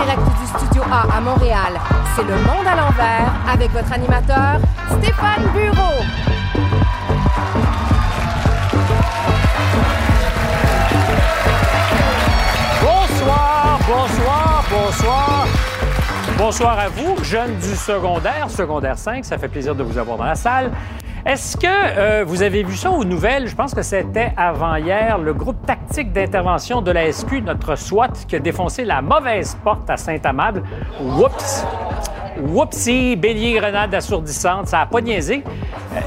direct du Studio A à Montréal, c'est Le Monde à l'envers avec votre animateur, Stéphane Bureau. Bonsoir, bonsoir, bonsoir. Bonsoir à vous, jeunes du secondaire, secondaire 5, ça fait plaisir de vous avoir dans la salle. Est-ce que euh, vous avez vu ça aux nouvelles? Je pense que c'était avant-hier, le groupe tactique d'intervention de la SQ, notre SWAT, qui a défoncé la mauvaise porte à Saint-Amable. Whoops! Whoopsie, bélier, grenade assourdissante, ça n'a pas niaisé. Euh,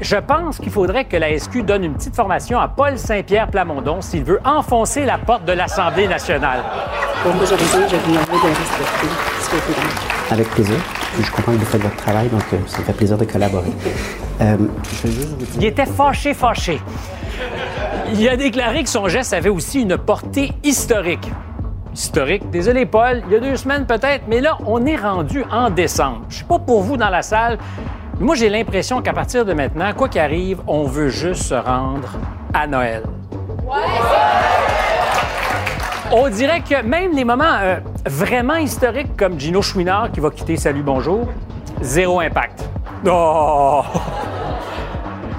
je pense qu'il faudrait que la SQ donne une petite formation à Paul Saint-Pierre Plamondon s'il veut enfoncer la porte de l'Assemblée nationale. Pour aujourd'hui, je vais vous demander de respecter ce que vous dites. Avec plaisir. Je comprends que vous faites votre travail, donc euh, ça me fait plaisir de collaborer. Euh. Il était fâché, fâché. Il a déclaré que son geste avait aussi une portée historique. Historique, désolé Paul, il y a deux semaines peut-être, mais là, on est rendu en décembre. Je sais pas pour vous dans la salle, mais moi j'ai l'impression qu'à partir de maintenant, quoi qu'il arrive, on veut juste se rendre à Noël. On dirait que même les moments euh, vraiment historiques comme Gino Chouinard qui va quitter Salut Bonjour, zéro impact.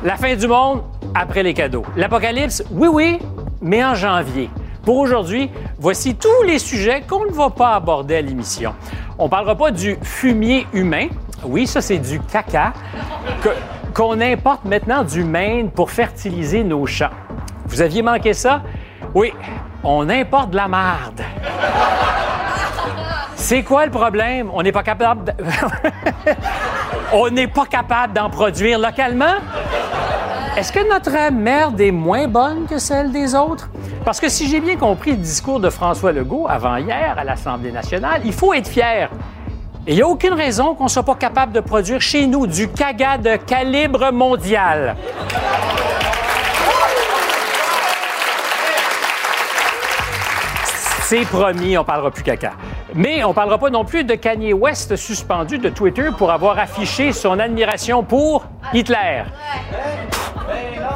La fin du monde après les cadeaux. L'apocalypse, oui, oui, mais en janvier. Pour aujourd'hui, voici tous les sujets qu'on ne va pas aborder à l'émission. On ne parlera pas du fumier humain. Oui, ça, c'est du caca qu'on importe maintenant du Maine pour fertiliser nos champs. Vous aviez manqué ça? Oui, on importe de la marde. C'est quoi le problème? On n'est pas capable. capable d'en produire localement? Est-ce que notre merde est moins bonne que celle des autres? Parce que si j'ai bien compris le discours de François Legault avant-hier à l'Assemblée nationale, il faut être fier. Il n'y a aucune raison qu'on ne soit pas capable de produire chez nous du caga de calibre mondial. C'est promis, on parlera plus caca. Mais on parlera pas non plus de Kanye West suspendu de Twitter pour avoir affiché son admiration pour Hitler.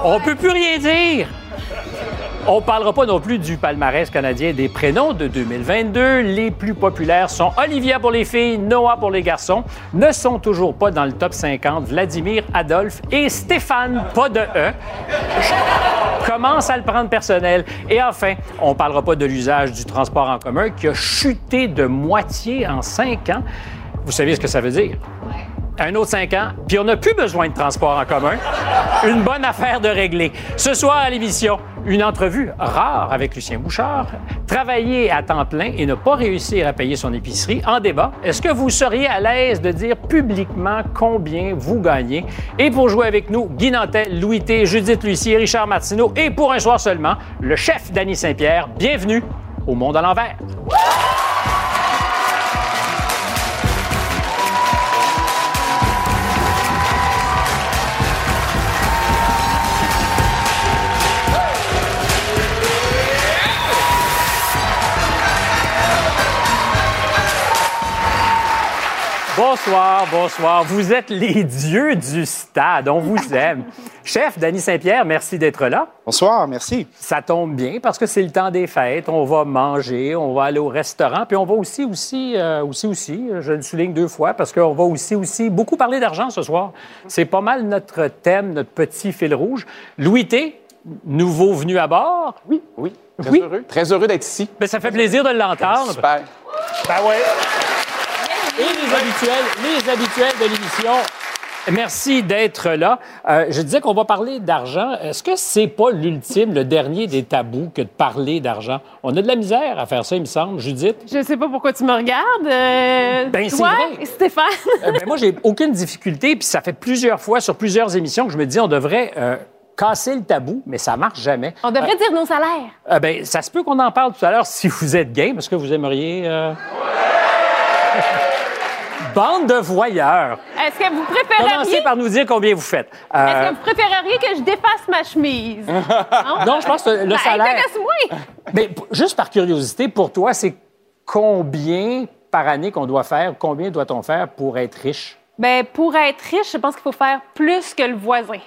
On peut plus rien dire. On parlera pas non plus du palmarès canadien des prénoms de 2022. Les plus populaires sont Olivia pour les filles, Noah pour les garçons. Ne sont toujours pas dans le top 50 Vladimir, Adolphe et Stéphane, pas de E. Commence à le prendre personnel. Et enfin, on parlera pas de l'usage du transport en commun qui a chuté de moitié en cinq ans. Vous savez ce que ça veut dire? Un autre cinq ans, puis on n'a plus besoin de transport en commun. Une bonne affaire de régler. Ce soir à l'émission, une entrevue rare avec Lucien Bouchard. Travailler à temps plein et ne pas réussir à payer son épicerie en débat. Est-ce que vous seriez à l'aise de dire publiquement combien vous gagnez? Et pour jouer avec nous, Guy Nantel, Louis T, Judith Lucier, Richard Martineau et pour un soir seulement, le chef Danny Saint-Pierre. Bienvenue au Monde à l'envers. Bonsoir, bonsoir. Vous êtes les dieux du stade. On vous aime. Chef Danny Saint-Pierre, merci d'être là. Bonsoir, merci. Ça tombe bien parce que c'est le temps des fêtes. On va manger, on va aller au restaurant, puis on va aussi, aussi, euh, aussi, aussi, je le souligne deux fois parce qu'on va aussi, aussi beaucoup parler d'argent ce soir. C'est pas mal notre thème, notre petit fil rouge. Louis T, nouveau venu à bord? Oui, oui. Très Oui. heureux. Très heureux d'être ici. Ben, ça fait plaisir de l'entendre. Super. Ben ouais. Et les habituels, les habituels de l'émission. Merci d'être là. Euh, je disais qu'on va parler d'argent. Est-ce que c'est pas l'ultime, le dernier des tabous que de parler d'argent? On a de la misère à faire ça, il me semble. Judith? Je sais pas pourquoi tu me regardes. Euh, Ben, c'est toi, vrai. Stéphane. Euh, ben, moi, j'ai aucune difficulté, puis ça fait plusieurs fois sur plusieurs émissions que je me dis on devrait euh, casser le tabou, mais ça marche jamais. On devrait dire nos salaires. Euh, ben, ça se peut qu'on en parle tout à l'heure si vous êtes game. Est-ce que vous aimeriez... euh, Bande de voyeurs. Est-ce que vous Commencez préféreriez... par nous dire combien vous faites. Euh, Est-ce que vous préféreriez que je défasse ma chemise? non? non, je pense que le Ben, salaire... Mais p- juste par curiosité, pour toi, c'est combien par année qu'on doit faire? Combien doit-on faire pour être riche? Ben, pour être riche, je pense qu'il faut faire plus que le voisin.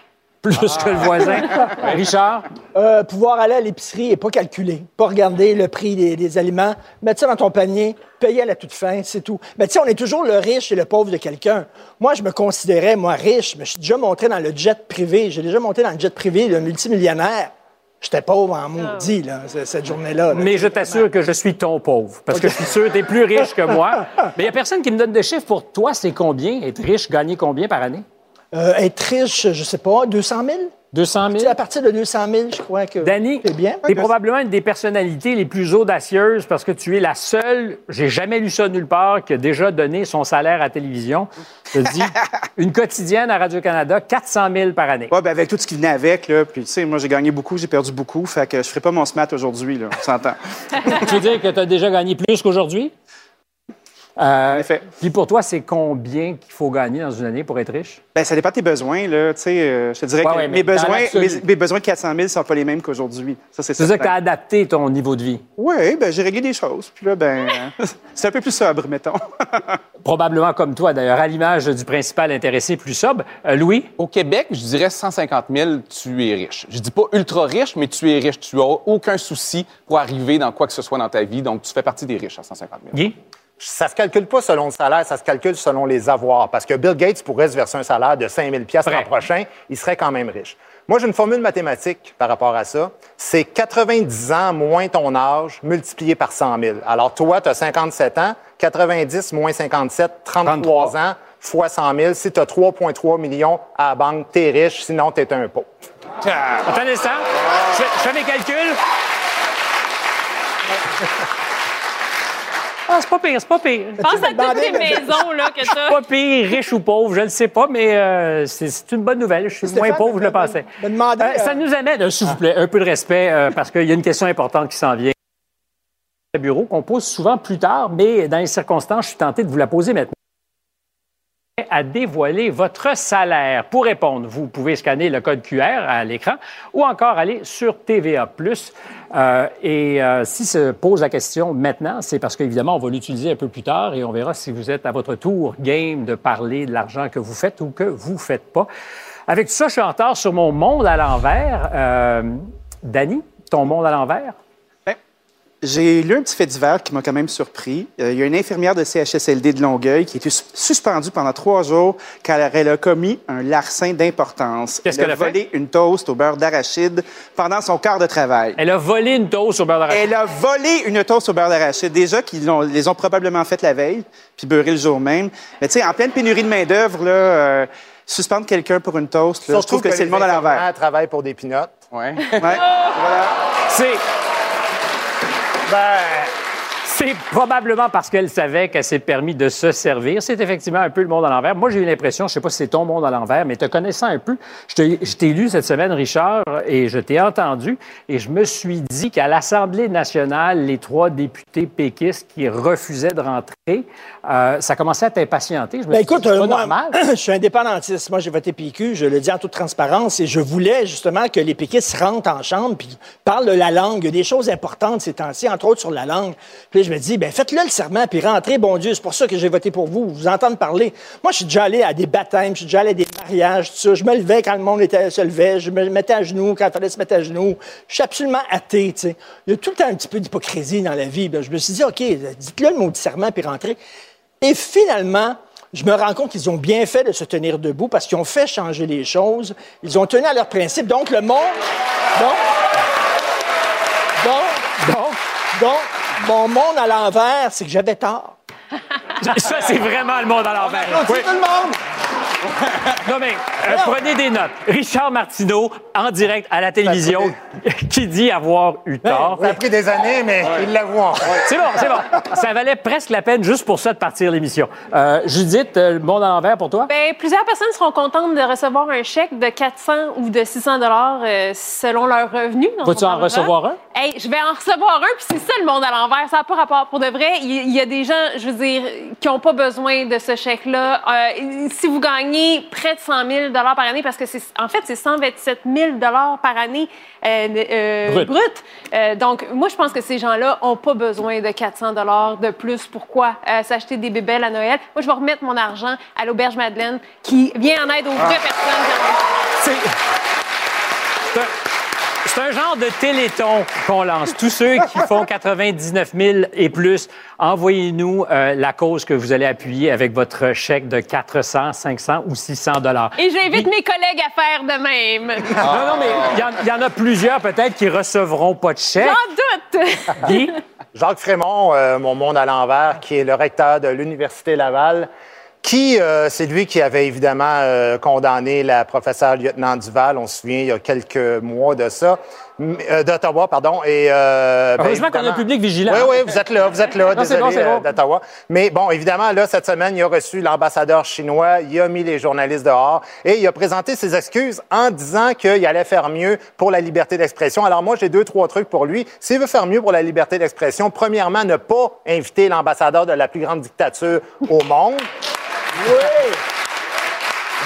Plus que le voisin. Richard? Euh, pouvoir aller à l'épicerie et pas calculer, pas regarder le prix des, des aliments, mettre ça dans ton panier, payer à la toute fin, c'est tout. Mais tu sais, on est toujours le riche et le pauvre de quelqu'un. Moi, je me considérais, moi, riche, mais je suis déjà monté dans le jet privé. J'ai déjà monté dans le jet privé de multimillionnaire. J'étais pauvre en maudit, là, cette journée-là. là. Mais je t'assure que je suis ton pauvre, parce que je suis sûr que tu es plus riche que moi. Mais il n'y a personne qui me donne de chiffres pour toi. C'est combien? Être riche, gagner combien par année? Euh, être riche, je sais pas, 200 000? 200 Tu sais, 000? à partir de 200 000, je crois que Danny, c'est bien? tu es probablement une des personnalités les plus audacieuses parce que tu es la seule, j'ai jamais lu ça nulle part, qui a déjà donné son salaire à la télévision. Je te dis, une quotidienne à Radio-Canada, 400 000 par année. Ouais, ben avec tout ce qui venait avec, là. Puis, tu sais, moi, j'ai gagné beaucoup, j'ai perdu beaucoup. Fait que je ferai pas mon SMAT aujourd'hui, là. On s'entend. tu veux dire que tu as déjà gagné plus qu'aujourd'hui? Euh, En effet. Puis pour toi, c'est combien qu'il faut gagner dans une année pour être riche? Ben, ça dépend de tes besoins, là. Tu sais, euh, je te dirais Ouais, que ouais, mes, besoins, mes, mes besoins de 400 000 sont pas les mêmes qu'aujourd'hui. Ça, c'est C'est-à-dire que tu as adapté ton niveau de vie? Oui, ben, j'ai réglé des choses. Puis là, ben, c'est un peu plus sobre, mettons. Probablement comme toi, d'ailleurs, à l'image du principal intéressé plus sobre. Euh, Louis? Au Québec, je dirais 150 000, tu es riche. Je dis pas ultra riche, mais tu es riche. Tu as aucun souci pour arriver dans quoi que ce soit dans ta vie. Donc, tu fais partie des riches à 150 000. Guy? Ça se calcule pas selon le salaire, ça se calcule selon les avoirs. Parce que Bill Gates pourrait se verser un salaire de 5 000 l'an prochain, il serait quand même riche. Moi, j'ai une formule mathématique par rapport à ça. C'est 90 ans moins ton âge multiplié par 100 000. Alors, toi, tu as 57 ans, 90 moins 57, 33, ans, fois 100 000. Si tu as 3,3 millions à la banque, tu es riche, sinon tu es un pauvre. Attends un instant. Je, je fais mes calculs. Ah, c'est pas pire, c'est pas pire. Pense à toutes les mais- maisons là, que tu Pas pire, riche ou pauvre, je ne sais pas, mais euh, c'est c'est une bonne nouvelle. Je suis Stéphane, moins pauvre, je le me- pensais. me Euh, ça euh, nous amène, euh, s'il vous plaît, un peu de respect, euh, parce qu'il y a une question importante qui s'en vient. Le bureau qu'on pose souvent plus tard, mais dans les circonstances, je suis tenté de vous la poser maintenant. À dévoiler votre salaire. Pour répondre, vous pouvez scanner le code QR à l'écran ou encore aller sur TVA+. Euh, et euh, si se pose la question maintenant, c'est parce qu'évidemment, on va l'utiliser un peu plus tard et on verra si vous êtes à votre tour game de parler de l'argent que vous faites ou que vous ne faites pas. Avec tout ça, je suis en retard sur mon monde à l'envers. Euh, Danny, ton monde à l'envers? J'ai lu un petit fait divers qui m'a quand même surpris. Euh, il y a une infirmière de CHSLD de Longueuil qui a été sus- suspendue pendant trois jours car elle a commis un larcin d'importance. Qu'est-ce elle qu'elle a fait? volé une toast au beurre d'arachide pendant son quart de travail. Elle a volé une toast au beurre d'arachide. Elle a volé une toast au beurre d'arachide. Déjà qu'ils les ont probablement fait la veille, puis beurré le jour même. Mais tu sais, en pleine pénurie de main-d'œuvre, là, euh, suspendre quelqu'un pour une toast, là, je trouve que, c'est le monde à l'envers. Elle travaille pour des pinottes. Ouais. Ouais. Voilà. C'est... Ben, C'est probablement parce qu'elle savait qu'elle s'est permis de se servir. C'est effectivement un peu le monde à l'envers. Moi, j'ai eu l'impression, je sais pas si c'est ton monde à l'envers, mais te connaissant un peu, je t'ai- lu cette semaine, Richard, et je t'ai entendu, et je me suis dit qu'à l'Assemblée nationale, les trois députés péquistes qui refusaient de rentrer, euh, ça commençait à t'impatienter. Je me Ben suis dit, écoute, c'est euh, pas moi, normal. je suis indépendantiste. Moi, j'ai voté PQ, je le dis en toute transparence, et je voulais justement que les péquistes rentrent en chambre puis parlent de la langue. Il y a des choses importantes ces temps-ci, entre autres sur la langue. Puis je me dis, ben faites-le le serment, puis rentrez, bon Dieu, c'est pour ça que j'ai voté pour vous, vous entendre parler. Moi, je suis déjà allé à des baptêmes, je suis déjà allé à des mariages, tout ça. Je me levais quand le monde était, se levait, je me mettais à genoux quand il fallait se mettre à genoux. Je suis absolument athée, tu sais. Il y a tout le temps un petit peu d'hypocrisie dans la vie. Ben, je me suis dit, OK, dites-le le mot serment, puis rentrez. Et finalement, je me rends compte qu'ils ont bien fait de se tenir debout parce qu'ils ont fait changer les choses. Ils ont tenu à leurs principes. Donc, le monde. Donc. Donc. Donc. Donc, mon monde à l'envers, c'est que j'avais tort. Ça, c'est vraiment le monde à l'envers. Applaudissez tout le monde! Non, mais euh, prenez des notes. Richard Martineau, en direct à la télévision, qui dit avoir eu tort. ça a pris des années, mais il l'avoue encore. C'est bon, c'est bon. Ça valait presque la peine juste pour ça de partir l'émission. Euh, Judith, euh, le monde à l'envers pour toi? Ben, plusieurs personnes seront contentes de recevoir un chèque de 400 ou de 600 dollars euh, selon leur revenu. Vas-tu en recevoir un? Hey, je vais en recevoir un, puis c'est ça le monde à l'envers. Ça n'a pas rapport. Pour de vrai, il y, y a des gens, je veux dire, qui n'ont pas besoin de ce chèque-là. Euh, si vous gagnez près de 100 000 par année, parce que c'est, en fait, c'est 127 000 par année euh, euh, Brut. Euh, donc, moi, je pense que ces gens-là n'ont pas besoin de 400 de plus. Pourquoi? S'acheter des bébelles à Noël? Moi, je vais remettre mon argent à l'Auberge Madeleine qui vient en aide aux vraies personnes. C'est- un genre de téléthon qu'on lance. Tous ceux qui font 99 000 et plus, envoyez-nous euh, la cause que vous allez appuyer avec votre chèque de 400, 500 ou 600 dollars. Et j'invite mes collègues à faire de même. Non, non, mais il y en- il y, en a plusieurs peut-être qui recevront pas de chèque. Sans doute. Guy? Jacques Frémont, euh, mon monde à l'envers, qui est le recteur de l'Université Laval, qui, euh, c'est lui qui avait évidemment euh, condamné la professeure lieutenant Duval, on se souvient, il y a quelques mois de ça, euh, d'Ottawa, pardon. Et, euh, ben, Heureusement qu'on a un public vigilant. Oui, oui, vous êtes là, vous êtes là, Non, désolé bon, euh, bon. d'Ottawa. Mais bon, évidemment, là, cette semaine, il a reçu l'ambassadeur chinois, il a mis les journalistes dehors et il a présenté ses excuses en disant qu'il allait faire mieux pour la liberté d'expression. Alors moi, j'ai deux, trois trucs pour lui. S'il veut faire mieux pour la liberté d'expression, premièrement, ne pas inviter l'ambassadeur de la plus grande dictature au monde. Oui!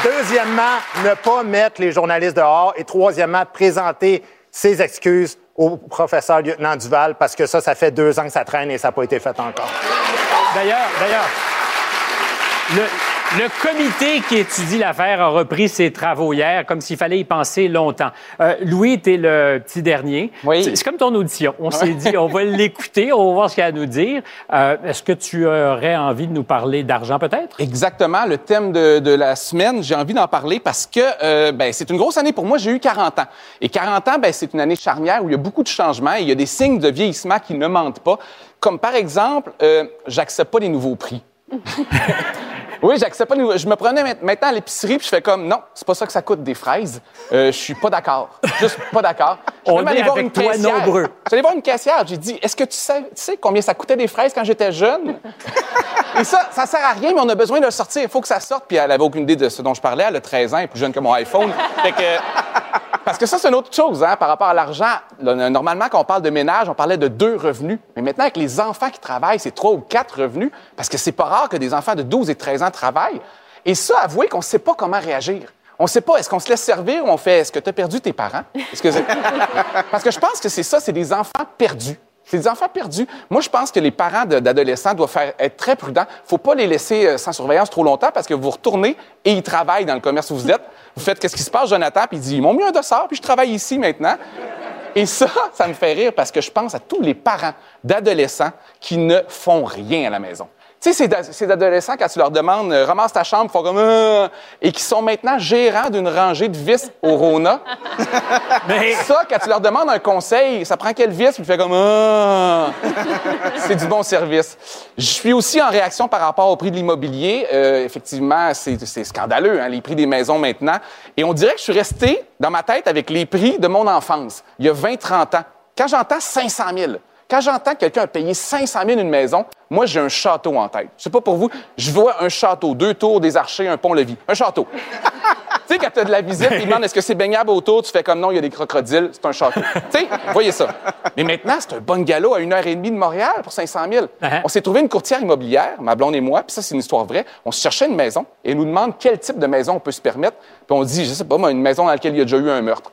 Deuxièmement, ne pas mettre les journalistes dehors. Et troisièmement, présenter ses excuses au professeur lieutenant Duval parce que ça, ça fait deux ans que ça traîne et ça n'a pas été fait encore. D'ailleurs, d'ailleurs, le, le comité qui étudie l'affaire a repris ses travaux hier, comme s'il fallait y penser longtemps. Euh, Louis, t'es le petit dernier. Oui. C'est c'est comme ton audition. On s'est dit, on va l'écouter, on va voir ce qu'il a à nous dire. Euh, Est-ce que tu aurais envie de nous parler d'argent, peut-être? Exactement, le thème de, de la semaine, j'ai envie d'en parler parce que euh, ben, c'est une grosse année pour moi. J'ai eu 40 ans. Et 40 ans, ben, c'est une année charnière où il y a beaucoup de changements et il y a des signes de vieillissement qui ne mentent pas. Comme par exemple, euh, j'accepte pas les nouveaux prix. Oui, j'accepte pas. Je me prenais ma- maintenant à l'épicerie puis je fais comme non, c'est pas ça que ça coûte des fraises. Euh, je suis pas d'accord. Juste pas d'accord. On même allé est voir avec une toi caissière. nombreux. J'allais voir une caissière. J'ai dit, est-ce que tu sais, tu sais combien ça coûtait des fraises quand j'étais jeune? Et ça, ça sert à rien, mais on a besoin de le sortir. Il faut que ça sorte. Puis elle avait aucune idée de ce dont je parlais. Elle a 13 ans, elle est plus jeune que mon iPhone. Fait que, parce que ça, c'est une autre chose, hein, par rapport à l'argent. Normalement, quand on parle de ménage, on parlait de deux revenus. Mais maintenant, avec les enfants qui travaillent, c'est trois ou quatre revenus. Parce que c'est pas rare que des enfants de 12 et 13 ans travaillent. Et ça, avouez qu'on sait pas comment réagir. On sait pas, est-ce qu'on se laisse servir ou on fait, est-ce que tu as perdu tes parents? Parce que je pense que c'est ça, c'est des enfants perdus. C'est des enfants perdus. Moi, je pense que les parents d'adolescents doivent faire, être très prudents. faut pas les laisser euh, sans surveillance trop longtemps parce que vous retournez et ils travaillent dans le commerce où vous êtes. Vous faites qu'est-ce qui se passe, Jonathan, puis il dit, ils m'ont mis un dossard, puis je travaille ici maintenant. Et ça, ça me fait rire parce que je pense à tous les parents d'adolescents qui ne font rien à la maison. Tu sais, ces, adolescents, quand tu leur demandes, euh, ramasse ta chambre, ils font comme, Euh et qui sont maintenant gérants d'une rangée de vis au Rona. Mais Ça, quand tu leur demandes un conseil, ça prend quelle vis? Puis tu fais comme, Ah! c'est du bon service. Je suis aussi en réaction par rapport au prix de l'immobilier. Euh, effectivement, c'est c'est scandaleux, hein, les prix des maisons maintenant. Et on dirait que je suis resté dans ma tête avec les prix de mon enfance, il y a 20-30 ans. Quand j'entends 500 000, quand j'entends que quelqu'un payé 500 000 une maison, moi, j'ai un château en tête. Je sais pas pour vous, je vois un château, deux tours, des archers, un pont-levis. Un château. Tu sais, quand tu as de la visite, ils demandent est-ce que c'est baignable autour, tu fais comme non, il y a des crocodiles, c'est un château. tu sais, voyez ça. Mais maintenant, c'est un bungalow à une heure et demie de Montréal pour 500 000. Uh-huh. On s'est trouvé une courtière immobilière, ma blonde et moi, puis ça, c'est une histoire vraie. On se cherchait une maison et elle nous demande quel type de maison on peut se permettre. Puis on dit, je sais pas, moi, une maison dans laquelle il y a déjà eu un meurtre.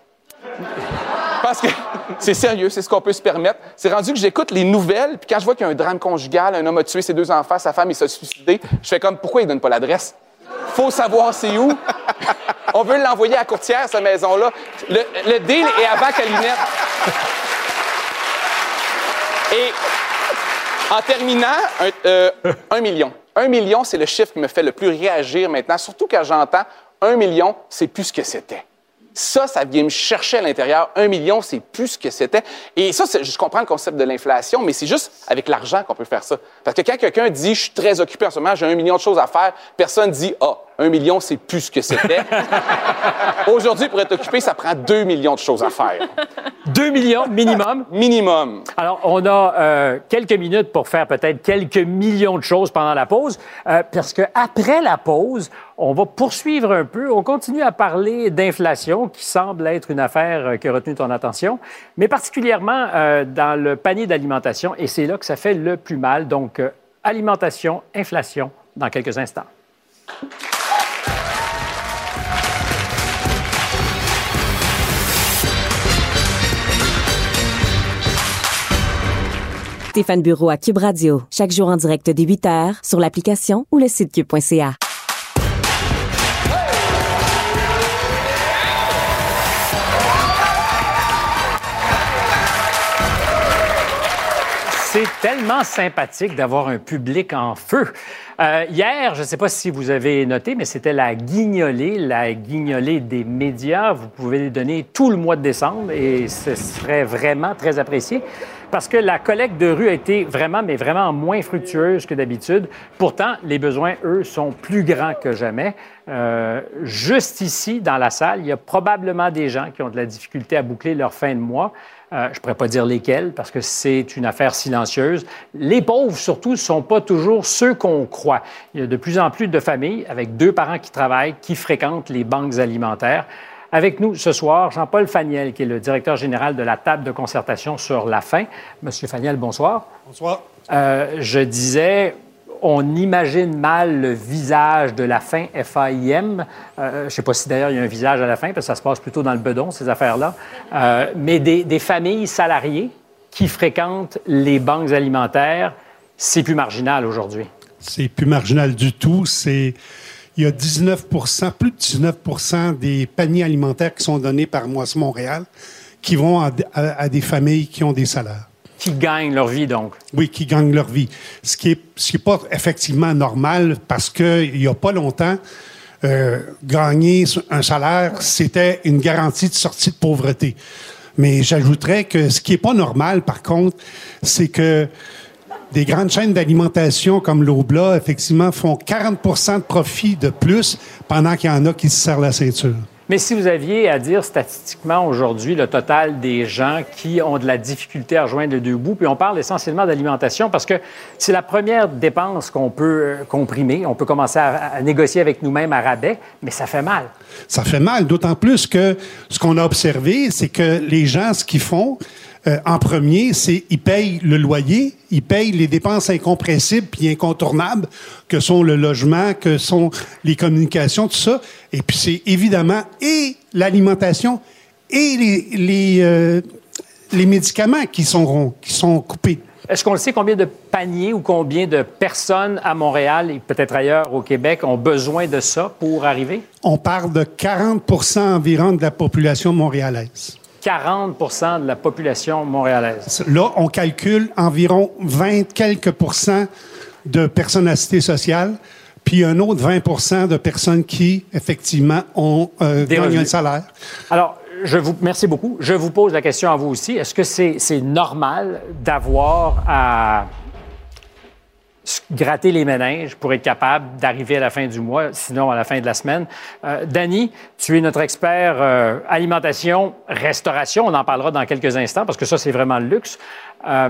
Parce que c'est sérieux, c'est ce qu'on peut se permettre. C'est rendu que j'écoute les nouvelles, puis quand je vois qu'il y a un drame conjugal, un homme a tué ses deux enfants, sa femme, il s'est suicidé, je fais comme, pourquoi il donne pas l'adresse? Faut savoir c'est où. On veut l'envoyer à courtière, cette maison-là. Le, deal est avant Calinette. Et en terminant, un, euh, un million. Un million, c'est le chiffre qui me fait le plus réagir maintenant, surtout quand j'entends un million, c'est plus ce que c'était. Ça, ça vient me chercher à l'intérieur. Un million, c'est plus ce que c'était. Et ça, je comprends le concept de l'inflation, mais c'est juste avec l'argent qu'on peut faire ça. Parce que quand quelqu'un dit, je suis très occupé en ce moment, j'ai un million de choses à faire, personne dit, ah, un million, c'est plus ce que c'était. Aujourd'hui, pour être occupé, ça prend deux millions de choses à faire. 2 millions minimum? Minimum. Alors, on a euh, quelques minutes pour faire peut-être quelques millions de choses pendant la pause, euh, parce que après la pause, on va poursuivre un peu. On continue à parler d'inflation, qui semble être une affaire euh, qui a retenu ton attention, mais particulièrement euh, dans le panier d'alimentation, et c'est là que ça fait le plus mal. Donc, alimentation, inflation, dans quelques instants. Stéphane Bureau à Cube Radio, chaque jour en direct dès 8h sur l'application ou le site cube.ca. C'est tellement sympathique d'avoir un public en feu. Euh, hier, je ne sais pas si vous avez noté, mais c'était la guignolée, la guignolée des médias. Vous pouvez les donner tout le mois de décembre et ce serait vraiment très apprécié parce que la collecte de rue a été vraiment, mais vraiment moins fructueuse que d'habitude. Pourtant, les besoins, eux, sont plus grands que jamais. Euh, juste ici, dans la salle, il y a probablement des gens qui ont de la difficulté à boucler leur fin de mois. Euh, je ne pourrais pas dire lesquels parce que c'est une affaire silencieuse. Les pauvres, surtout, ne sont pas toujours ceux qu'on croit. Il y a de plus en plus de familles avec deux parents qui travaillent, qui fréquentent les banques alimentaires. Avec nous ce soir, Jean-Paul Faniel, qui est le directeur général de la table de concertation sur la faim. Monsieur Faniel, bonsoir. Bonsoir. Euh, je disais, on imagine mal le visage de la faim, F-A-I-M. Euh, je ne sais pas si d'ailleurs il y a un visage à la fin, parce que ça se passe plutôt dans le bedon, ces affaires-là. Euh, mais des, des, familles salariées qui fréquentent les banques alimentaires, c'est plus marginal aujourd'hui. C'est plus marginal du tout. C'est il y a 19% plus de 19% des paniers alimentaires qui sont donnés par Moisson Montréal qui vont à, à des familles qui ont des salaires. Qui gagnent leur vie, donc. Oui, qui gagnent leur vie. Ce qui n'est est pas effectivement normal parce qu'il n'y a pas longtemps, euh, gagner un salaire, c'était une garantie de sortie de pauvreté. Mais j'ajouterais que ce qui est pas normal, par contre, c'est que des grandes chaînes d'alimentation comme l'Obla, effectivement, font 40 de profit de plus pendant qu'il y en a qui se serrent la ceinture. Mais si vous aviez à dire statistiquement aujourd'hui le total des gens qui ont de la difficulté à rejoindre le deux bouts, puis on parle essentiellement d'alimentation parce que c'est la première dépense qu'on peut euh, comprimer. On peut commencer à, négocier avec nous-mêmes à rabais, mais ça fait mal. Ça fait mal, d'autant plus que ce qu'on a observé, c'est que les gens, ce qu'ils font, euh, en premier, c'est ils payent le loyer, ils payent les dépenses incompressibles puis incontournables que sont le logement, que sont les communications, tout ça. Et puis c'est évidemment et l'alimentation et les, les, euh, les médicaments qui sont, qui sont coupés. Est-ce qu'on sait combien de paniers ou combien de personnes à Montréal et peut-être ailleurs au Québec ont besoin de ça pour arriver? On parle de 40% environ de la population montréalaise. 40 de la population montréalaise. Là, on calcule environ 20 quelques de personnes à cité sociale, puis un autre 20% de personnes qui, effectivement, ont euh, gagné un salaire. Alors, je vous merci beaucoup. Je vous pose la question à vous aussi. Est-ce que c'est normal d'avoir à gratter les méninges pour être capable d'arriver à la fin du mois, sinon à la fin de la semaine. Euh, Danny, tu es notre expert euh, alimentation, restauration. On en parlera dans quelques instants parce que ça, c'est vraiment le luxe. Euh,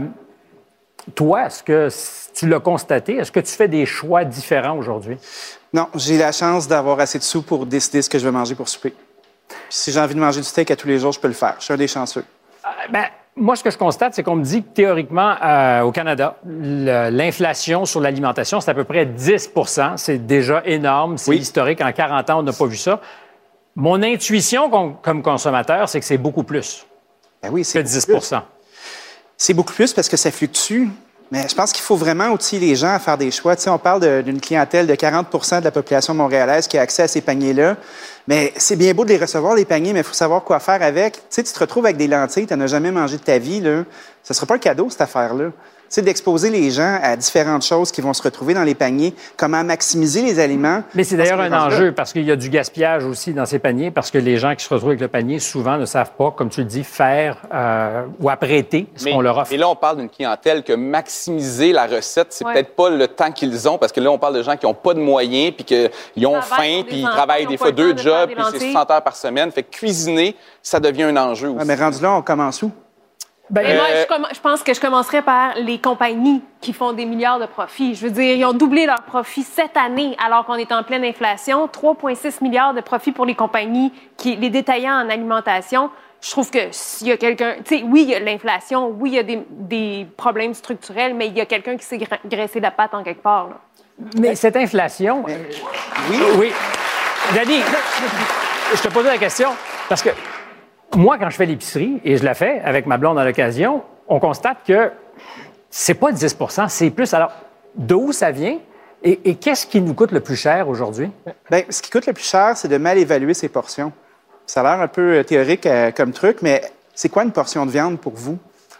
toi, est-ce que tu l'as constaté? Est-ce que tu fais des choix différents aujourd'hui? Non, j'ai la chance d'avoir assez de sous pour décider ce que je vais manger pour souper. si j'ai envie de manger du steak à tous les jours, je peux le faire. Je suis un des chanceux. Ben, moi, ce que je constate, c'est qu'on me dit que théoriquement, euh, au Canada, l'inflation sur l'alimentation, c'est à peu près 10 C'est déjà énorme, c'est historique. En 40 ans, on n'a pas vu ça. Mon intuition comme consommateur, c'est que c'est beaucoup plus ben oui, que 10 C'est beaucoup plus parce que ça fluctue. Mais je pense qu'il faut vraiment outiller les gens à faire des choix. Tu sais, on parle d'une clientèle de 40% de la population montréalaise qui a accès à ces paniers-là. Mais c'est bien beau de les recevoir, les paniers, mais il faut savoir quoi faire avec. Tu sais, tu te retrouves avec des lentilles, tu n'en jamais mangé de ta vie. Là. Ce ne sera pas un cadeau, cette affaire-là c'est d'exposer les gens à différentes choses qui vont se retrouver dans les paniers, comment maximiser les aliments. Mais c'est d'ailleurs un enjeu parce qu'il y a du gaspillage aussi dans ces paniers parce que les gens qui se retrouvent avec le panier souvent ne savent pas, comme tu le dis, faire euh, ou apprêter ce qu'on leur offre. Et là, on parle d'une clientèle que maximiser la recette, c'est peut-être pas le temps qu'ils ont parce que là, on parle de gens qui n'ont pas de moyens puis qu'ils ont faim puis ils travaillent des fois deux jobs puis c'est 60 heures par semaine. Fait que cuisiner, ça devient un enjeu aussi. mais rendu là, on commence où? Ben, moi, je, pense que je commencerai par les compagnies qui font des milliards de profits. Je veux dire, ils ont doublé leurs profits cette année alors qu'on est en pleine inflation. 3,6 milliards de profits pour les compagnies, qui, les détaillants en alimentation. Je trouve que s'il y a quelqu'un, tu sais, oui, il y a l'inflation, oui, il y a des, des, problèmes structurels, mais il y a quelqu'un qui s'est graissé la patte en quelque part. Là. Mais cette inflation, oui, oui. Danny, je te posais la question parce que moi, quand je fais l'épicerie, et je la fais avec ma blonde à l'occasion, on constate que c'est pas 10% c'est plus. Alors, d'où ça vient? Et, qu'est-ce qui nous coûte le plus cher aujourd'hui? Bien, ce qui coûte le plus cher, c'est de mal évaluer ses portions. Ça a l'air un peu euh, théorique euh, comme truc, mais c'est quoi une portion de viande pour vous,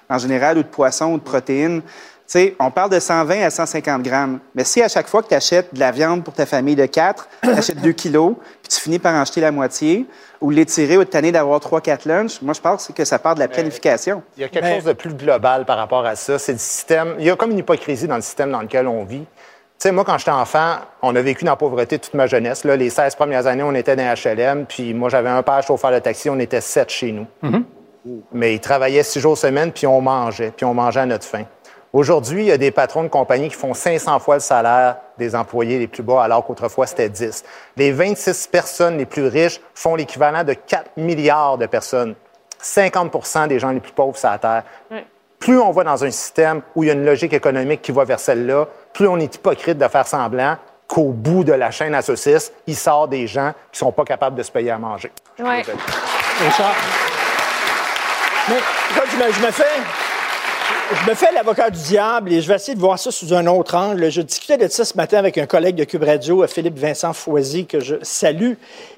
en général, ou de poisson ou de protéines? sais, on parle de 120 à 150 grammes. Mais si à chaque fois que tu achètes de la viande pour ta famille de 4, tu achètes 2 kilos, puis tu finis par en acheter la moitié, ou l'étirer ou t'anner d'avoir 3-4 lunchs, moi, je pense que ça part de la planification. Il y a quelque chose de plus global par rapport à ça. C'est le système. Il y a comme une hypocrisie dans le système dans lequel on vit. Tu sais, moi, quand j'étais enfant, on a vécu dans la pauvreté toute ma jeunesse. Là. Les 16 premières années, on était dans HLM, puis moi, j'avais un père chauffeur de taxi, on était sept chez nous. Mais ils travaillaient six jours semaine, puis on mangeait, puis on mangeait à notre faim. Aujourd'hui, il y a des patrons de compagnie qui font 500 fois le salaire des employés les plus bas, alors qu'autrefois, c'était 10. Les 26 personnes les plus riches font l'équivalent de 4 milliards de personnes. 50% des gens les plus pauvres sur la Terre. Plus on va dans un système où il y a une logique économique qui va vers celle-là, plus on est hypocrite de faire semblant qu'au bout de la chaîne à saucisses, il sort des gens qui sont pas capables de se payer à manger. Richard. Mais je me fais. Je me fais l'avocat du diable et je vais essayer de voir ça sous un autre angle. Je discutais de ça ce matin avec un collègue de Cube Radio, Philippe Vincent Foisy, que je salue.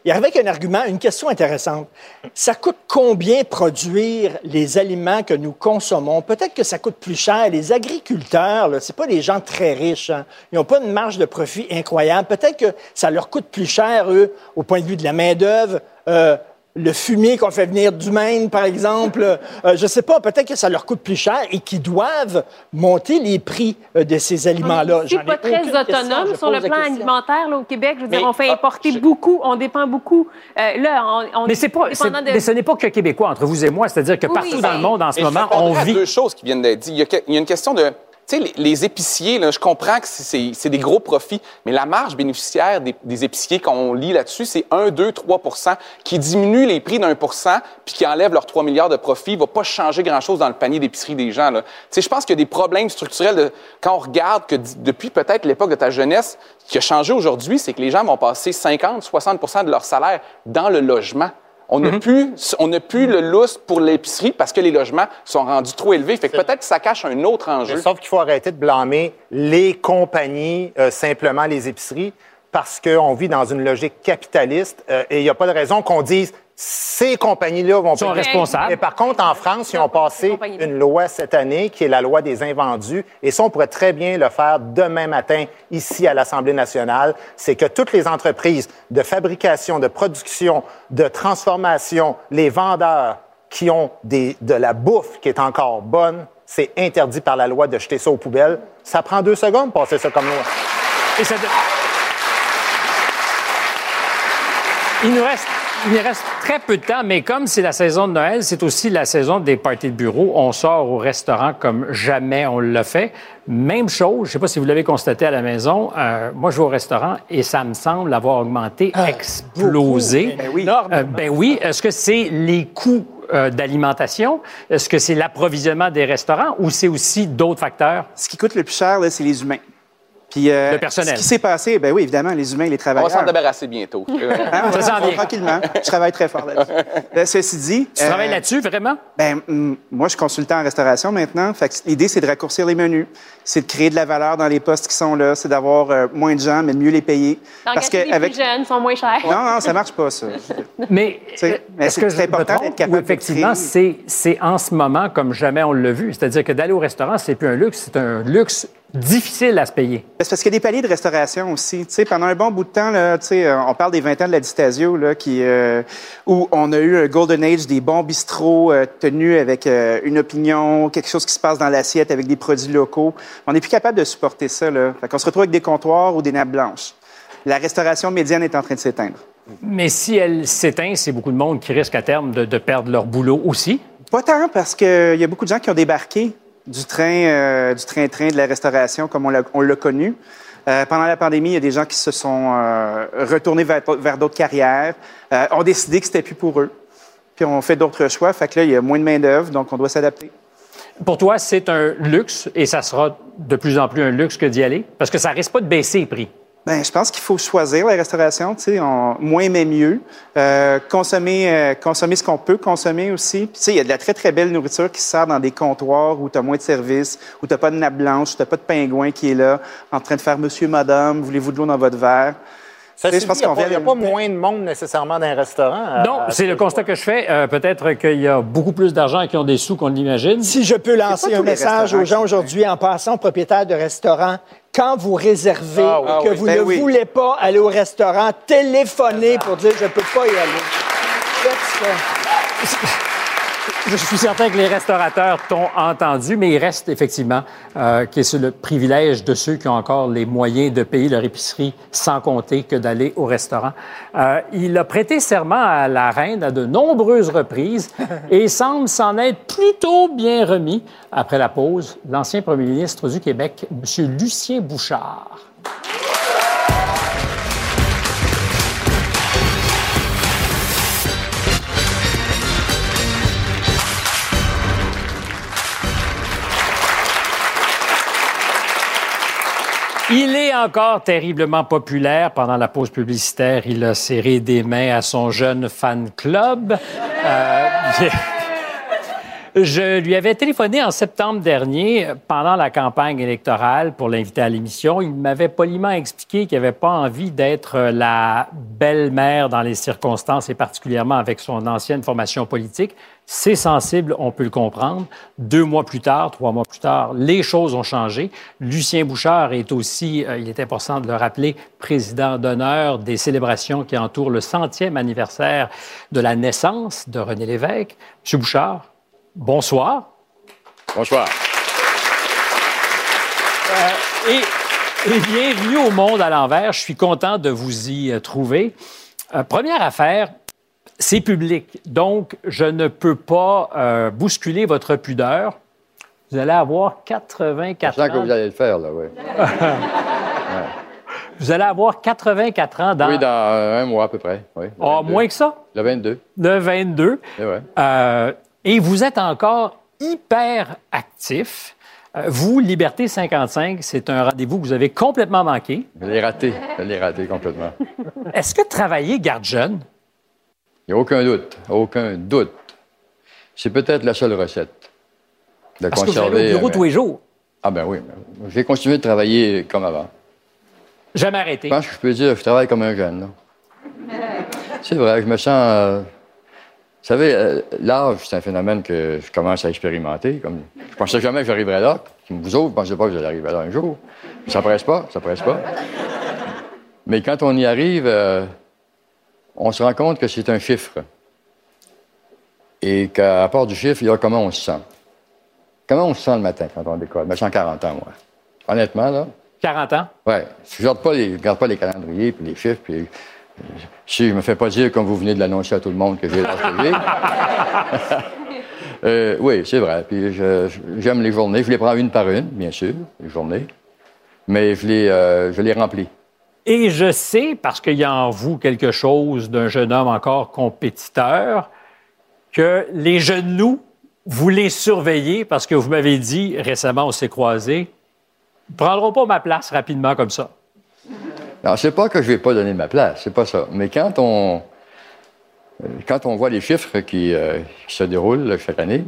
Il arrivait avec un argument, une question intéressante. Ça coûte combien produire les aliments que nous consommons? Peut-être que ça coûte plus cher. Les agriculteurs, ce pas des gens très riches. hein. Ils n'ont pas une marge de profit incroyable. Peut-être que ça leur coûte plus cher, eux, au point de vue de la main-d'œuvre. Euh, le fumier qu'on fait venir du Maine, par exemple, euh, je sais pas, peut-être que ça leur coûte plus cher et qu'ils doivent monter les prix euh, de ces aliments-là. J'en ai pas très question, autonome je sur le plan alimentaire là, au Québec. Je veux dire, on fait ah, importer je- beaucoup, on dépend beaucoup. Euh, là, on, on Mais, c'est pas, de- mais ce n'est pas que québécois, entre vous et moi. C'est-à-dire que Oui, partout oui, dans le monde, en ce je moment, on répondrais à vit. deux choses qui viennent d'être dites. Il y a, il y a une question de. Tu les, épiciers, là, je comprends que c'est- des gros profits, mais la marge bénéficiaire des, épiciers, quand on lit là-dessus, c'est 1, 2, 3% qui diminue les prix d'un puis qui enlève leurs 3 milliards de profits, va pas changer grand-chose dans le panier d'épicerie des gens. Tu je pense qu'il y a des problèmes structurels quand on regarde que depuis peut-être l'époque de ta jeunesse, ce qui a changé aujourd'hui, c'est que les gens vont passer 50, 60% de leur salaire dans le logement. On n'a plus, on n'a plus le lousse pour l'épicerie parce que les logements sont rendus trop élevés. Fait que peut-être que ça cache un autre enjeu. Sauf qu'il faut arrêter de blâmer les compagnies, euh, simplement les épiceries, parce qu'on vit dans une logique capitaliste euh, et il n'y a pas de raison qu'on dise ces compagnies-là vont sont payer. responsables. Mais par contre, en France, ils ont passé une loi cette année qui est la loi des invendus. Et ça, on pourrait très bien le faire demain matin ici à l'Assemblée nationale. C'est que toutes les entreprises de fabrication, de production, de transformation, les vendeurs qui ont des, de la bouffe qui est encore bonne, c'est interdit par la loi de jeter ça aux poubelles. Ça prend deux secondes de passer ça comme loi. Et ça- Il nous reste. Il reste très peu de temps, mais comme c'est la saison de Noël, c'est aussi la saison des parties de bureau. On sort au restaurant comme jamais on l'a fait. Même chose, je ne sais pas si vous l'avez constaté à la maison, euh, moi je vais au restaurant et ça me semble avoir augmenté, explosé. Ah, Beaucoup, énormément. Euh, ben oui. Est-ce que c'est les coûts euh, d'alimentation? Est-ce que c'est l'approvisionnement des restaurants ou c'est aussi d'autres facteurs? Ce qui coûte le plus cher, là, c'est les humains. Puis, euh, Le personnel. Ce qui s'est passé, ben oui, évidemment, les humains, les On va travailleurs. s'en débarrasser bientôt. Hein, on Ça va- s'en vient. Tranquillement. Je travaille très fort là-dessus. Euh, ceci dit. Tu travailles là-dessus, vraiment? Ben, hum, moi, je suis consultant en restauration maintenant. Fait l'idée, c'est de raccourcir les menus. C'est de créer de la valeur dans les postes qui sont là. C'est d'avoir euh, moins de gens, mais de mieux les payer. Parce que les plus jeunes sont moins chers. Non, non, ça marche pas, ça. Mais, est-ce c'est- que c'est important d'être capable ou effectivement, c'est, c'est en ce moment comme jamais on l'a vu? C'est-à-dire que d'aller au restaurant, c'est plus un luxe, c'est un luxe difficile à se payer. C'est parce qu'il y a des paliers de restauration aussi. Tu sais, pendant un bon bout de temps, là, tu sais, euh, on parle des 20 ans de la Distasio, là, qui, euh, où on a eu un golden age des bons bistrots euh, tenus avec euh, une opinion, quelque chose qui se passe dans l'assiette avec des produits locaux. On n'est plus capable de supporter ça. Là. Fait qu'on se retrouve avec des comptoirs ou des nappes blanches. La restauration médiane est en train de s'éteindre. Mais si elle s'éteint, c'est beaucoup de monde qui risque à terme de, de perdre leur boulot aussi. Pas tant, parce qu'il y a beaucoup de gens qui ont débarqué du train, euh, du train-train de la restauration comme on l'a, on connu. Euh, pendant la pandémie, il y a des gens qui se sont euh, retournés vers, vers d'autres carrières, ont décidé que c'était plus pour eux, puis ont fait d'autres choix. Fait que là, il y a moins de main d'œuvre, donc on doit s'adapter. Pour toi, c'est un luxe et ça sera de plus en plus un luxe que d'y aller? Parce que ça risque pas de baisser les prix. Ben, je pense qu'il faut choisir la restauration, tu sais, on- moins mais mieux. Euh, consommer, euh, consommer ce qu'on peut consommer aussi. Tu sais, il y a de la très, très belle nourriture qui se sert dans des comptoirs où tu as moins de services, où tu n'as pas de nappe blanche, où tu n'as pas de pingouin qui est là, en train de faire Monsieur, Madame, voulez-vous de l'eau dans votre verre? Ça n'y a, pas moins de monde nécessairement dans un restaurant. à- Non, c'est le constat que je fais. Euh, Peut-être qu'il y a beaucoup plus d'argent qui ont des sous qu'on ne l'imagine. Si je peux lancer un message aux gens aujourd'hui en passant aux propriétaires de restaurants, quand vous réservez Ah oui. que Ah oui. vous Ben ne oui. voulez pas aller au restaurant, téléphonez pour dire je ne peux pas y aller. Je suis certain que les restaurateurs t'ont entendu, mais il reste effectivement euh, que c'est le privilège de ceux qui ont encore les moyens de payer leur épicerie sans compter que d'aller au restaurant. Euh, il a prêté serment à la reine à de nombreuses reprises et semble s'en être plutôt bien remis. Après la pause, l'ancien premier ministre du Québec, M. Lucien Bouchard. Il est encore terriblement populaire. Pendant la pause publicitaire, il a serré des mains à son jeune fan club. Euh, je lui avais téléphoné en septembre dernier pendant la campagne électorale pour l'inviter à l'émission. Il m'avait poliment expliqué qu'il n'avait pas envie d'être la belle-mère dans les circonstances et particulièrement avec son ancienne formation politique. C'est sensible, on peut le comprendre. Deux mois plus tard, trois mois plus tard, les choses ont changé. Lucien Bouchard est aussi, euh, il est important de le rappeler, président d'honneur des célébrations qui entourent le centième anniversaire de la naissance de René Lévesque. Monsieur Bouchard, bonsoir. Bonsoir. Et, et bienvenue au Monde à l'envers. Je suis content de vous y euh, trouver. Euh, première affaire, c'est public. Donc, je ne peux pas euh, bousculer votre pudeur. Vous allez avoir 84 Je sens que ans. vous allez le faire, là, oui. Vous allez avoir 84 ans dans Oui, dans un mois à peu près. Oui, Ah, 22. moins que ça, Le 22. le 22. C'est vrai. Et vous êtes encore hyper actif. Euh, vous, Liberté 55, c'est un rendez-vous que vous avez complètement manqué. Je l'ai raté. Je l'ai raté complètement. Est-ce que travailler garde jeune? Il n'y a aucun doute. Aucun doute. C'est peut-être la seule recette. De Parce que vous allez au conserver. bureau euh, tous les jours. Ah, ben oui. vais continuer de travailler comme avant. Jamais arrêté. Je pense que je peux dire que je travaille comme un jeune. là. C'est vrai, je me sens. euh, Vous savez, euh, l'âge, c'est un phénomène que je commence à expérimenter. Comme, je pensais jamais que j'arriverais là. Vous autres, vous ne pensez pas que vous allez arriver là un jour. Ça presse pas, ça presse pas. Mais quand on y arrive, euh, on se rend compte que c'est un chiffre. Et qu'à part du chiffre, il y a comment on se sent? Comment on se sent le matin quand on décolle? Sens 40 ans, moi. Honnêtement, là. 40 ans? Oui. Je ne regarde pas les, je regarde pas les calendriers puis les chiffres. Puis, si je me fais pas dire, comme vous venez de l'annoncer à tout le monde, que j'ai l'âge. Euh, oui, c'est vrai. Puis je- je- j'aime les journées. Je les prends une par une, bien sûr, les journées. Mais je les, euh, je les remplis. Et je sais, parce qu'il y a en vous quelque chose d'un jeune homme encore compétiteur, que les nous, vous les surveillez parce que vous m'avez dit récemment, on s'est croisés, ils prendront pas ma place rapidement comme ça. Alors, c'est pas que je vais pas donner ma place, c'est pas ça. Mais quand on, euh, quand on voit les chiffres qui, euh, qui se déroulent chaque année,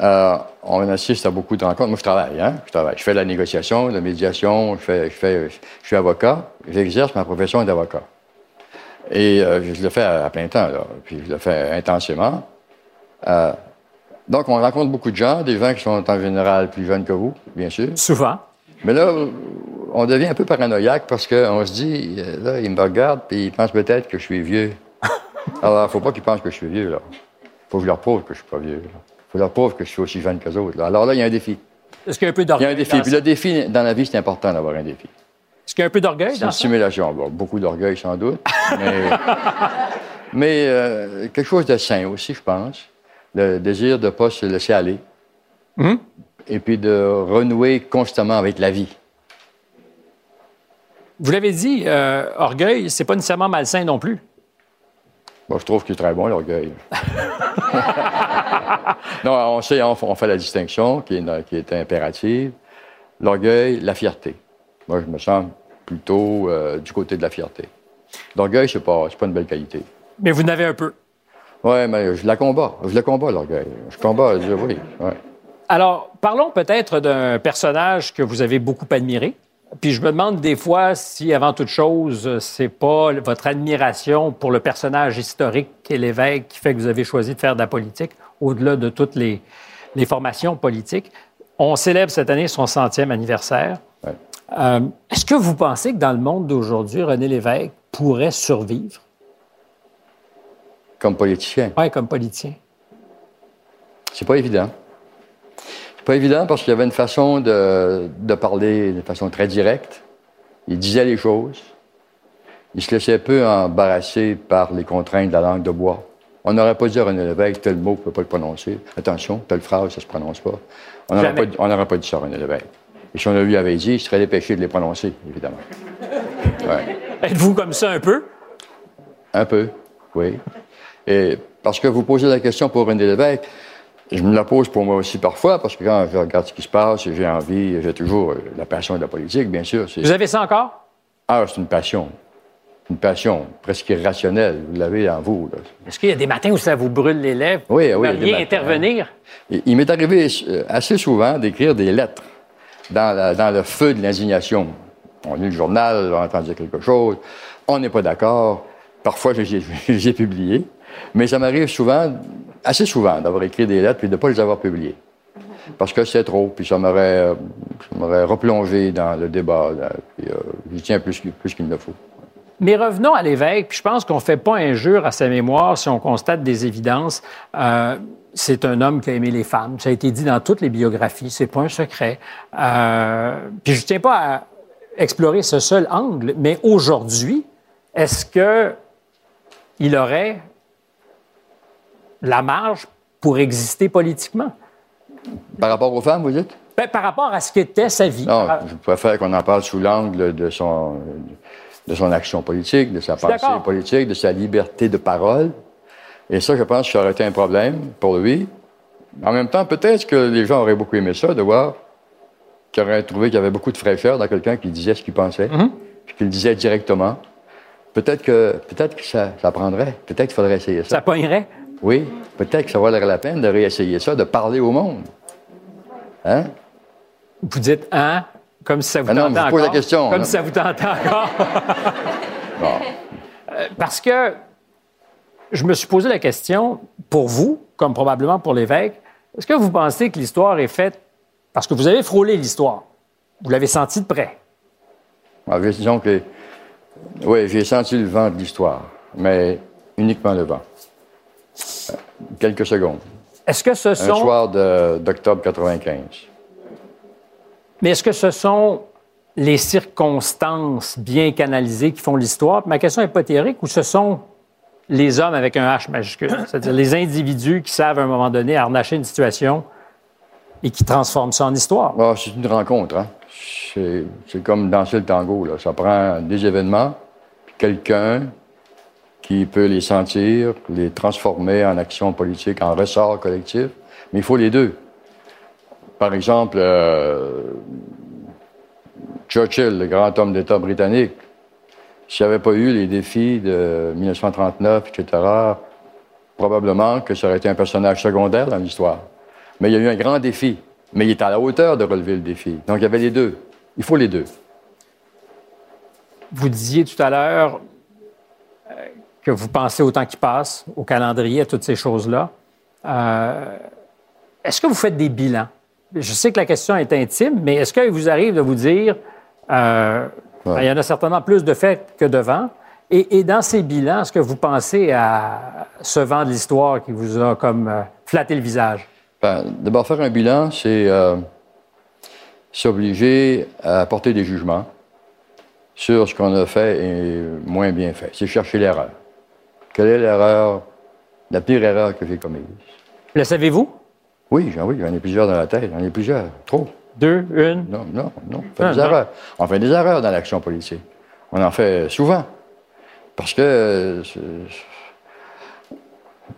euh, on assiste à beaucoup de rencontres. Moi, je travaille, hein? Je travaille. Je fais de la négociation, de la médiation, je, fais, je, fais, je suis avocat, j'exerce ma profession d'avocat. Et euh, je le fais à, à plein temps, là. Puis je le fais intensément. Euh, donc, on rencontre beaucoup de gens, des gens qui sont en général plus jeunes que vous, bien sûr. Souvent. Mais là, on devient un peu paranoïaque parce qu'on se dit, euh, là, il me regarde puis il pense peut-être que je suis vieux. Alors, faut pas qu'ils pensent que je suis vieux, là. Faut que je leur prouve que je suis pas vieux. là. Faut leur prouve que je suis aussi jeune qu'eux autres. là. Alors là, il y a un défi. Est-ce qu'il y a un peu Il y a d'orgueil? un défi. Puis le défi dans la vie, c'est important d'avoir un défi. Est-ce qu'il y a un peu d'orgueil C'est une. Bon, beaucoup d'orgueil, sans doute. Mais, mais, euh, quelque chose de sain aussi, je pense. Le désir de ne pas se laisser aller. Hum? Et puis de renouer constamment avec la vie. Vous l'avez dit, euh, orgueil, c'est pas nécessairement malsain non plus. Moi, je trouve qu'il est très bon, l'orgueil. non, on sait, on, on fait la distinction qui est, qui est impérative. L'orgueil, la fierté. Moi, je me sens plutôt euh, du côté de la fierté. L'orgueil, c'est pas, pas une belle qualité. Mais vous n'avez un peu. Oui, mais je la combats. Je le combats, l'orgueil. Je combats, je- oui. ouais. Alors, parlons peut-être d'un personnage que vous avez beaucoup admiré, Puis je me demande des fois si, avant toute chose, c'est pas votre admiration pour le personnage historique qu'est l'évêque qui fait que vous avez choisi de faire de la politique, au-delà de toutes les, les formations politiques. On célèbre cette année son centième anniversaire. Euh, est-ce que vous pensez que dans le monde d'aujourd'hui, René Lévesque pourrait survivre? Comme politicien? Oui, comme politicien. C'est pas évident. Pas évident parce qu'il y avait une façon de, de, parler de façon très directe. Il disait les choses. Il se laissait peu embarrasser par les contraintes de la langue de bois. On n'aurait pas dit à René Lévesque, tel mot, ne peut pas le prononcer. Attention, telle phrase, ça ne se prononce pas. On n'aurait pas, pas, dit ça à René Lévesque. Et si on lui avait dit, il serait dépêché de les prononcer, évidemment. Êtes-vous comme ça un peu? Un peu, oui. Et parce que vous posez la question pour René Lévesque, je me la pose pour moi aussi parfois, parce que quand je regarde ce qui se passe, j'ai envie, j'ai toujours euh, la passion de la politique, bien sûr. Vous avez ça encore? Ah, c'est une passion. Une passion presque irrationnelle. Vous l'avez en vous. Est-ce qu'il y a des matins où ça vous brûle les lèvres? Oui, oui. Vous intervenir? Il, m'est arrivé euh, assez souvent d'écrire des lettres dans, dans le feu de l'indignation. On lit le journal, on entend dire quelque chose, on n'est pas d'accord. Parfois, je les ai publiés. Mais ça m'arrive souvent, assez souvent, d'avoir écrit des lettres puis de ne pas les avoir publiées. Parce que c'est trop, puis ça m'aurait, m'aurait replongé dans le débat. puis euh, tiens plus, plus qu'il ne faut. Mais revenons à l'évêque, puis je pense qu'on ne fait pas injure à sa mémoire si on constate des évidences. Euh, c'est un homme qui a aimé les femmes. Ça a été dit dans toutes les biographies, c'est pas un secret. Euh, puis je ne tiens pas à explorer ce seul angle, mais aujourd'hui, est-ce que il aurait la marge pour exister politiquement. Par rapport aux femmes, vous dites? Ben, par rapport à ce qu'était sa vie. Non, je préfère qu'on en parle sous l'angle de son, de son action politique, de sa pensée politique, de sa liberté de parole. Et ça, je pense que ça aurait été un problème pour lui. En même temps, peut-être que les gens auraient beaucoup aimé ça, de voir qu'ils auraient trouvé qu'il y avait beaucoup de fraîcheur dans quelqu'un qui disait ce qu'il pensait, mm-hmm. puis qu'il disait directement. Peut-être que, peut-être que ça, ça prendrait. Peut-être qu'il faudrait essayer ça. Ça pognerait? Oui, peut-être que ça valerait la peine de réessayer ça, de parler au monde. Hein? Vous dites hein? Comme si ça vous ah tentait encore. la question. Comme si ça vous tentait encore. Euh, parce que je me suis posé la question, pour vous, comme probablement pour l'évêque, est-ce que vous pensez que l'histoire est faite parce que vous avez frôlé l'histoire? Vous l'avez senti de près? Ah, disons que, oui, j'ai senti le vent de l'histoire, mais uniquement le vent quelques secondes. Est-ce que ce sont... Un soir d'octobre 95. Mais est-ce que ce sont les circonstances bien canalisées qui font l'histoire? Ma question n'est pas théorique, ou ce sont les hommes avec un H majuscule, c'est-à-dire les individus qui savent à un moment donné harnacher une situation et qui transforment ça en histoire? Ah, c'est une rencontre. Hein? C'est comme danser le tango. Là. Ça prend des événements, quelqu'un qui peut les sentir, les transformer en action politique, en ressort collectif. Mais il faut les deux. Par exemple, euh, Churchill, le grand homme d'État britannique, s'il n'y avait pas eu les défis de 1939, etc., probablement que ça aurait été un personnage secondaire dans l'histoire. Mais il y a eu un grand défi. Mais il est à la hauteur de relever le défi. Donc il y avait les deux. Il faut les deux. Vous disiez tout à l'heure, que vous pensez au temps qui passe, au calendrier, à toutes ces choses-là. Euh, est-ce que vous faites des bilans? Je sais que la question est intime, mais est-ce qu'il vous arrive de vous dire, euh, il y en a certainement plus de faits que de vent, et, dans ces bilans, est-ce que vous pensez à ce vent de l'histoire qui vous a comme euh, flatté le visage? Ben, d'abord, faire un bilan, c'est s'obliger à apporter des jugements sur ce qu'on a fait et moins bien fait. C'est chercher l'erreur. Quelle est l'erreur, la pire erreur que j'ai commise? Le savez-vous? Oui, j'en, oui, j'en ai plusieurs dans la tête. J'en ai plusieurs. Trop. Deux, une? Non, non, non. On fait des erreurs. On fait des erreurs dans l'action politique. On en fait souvent. Parce que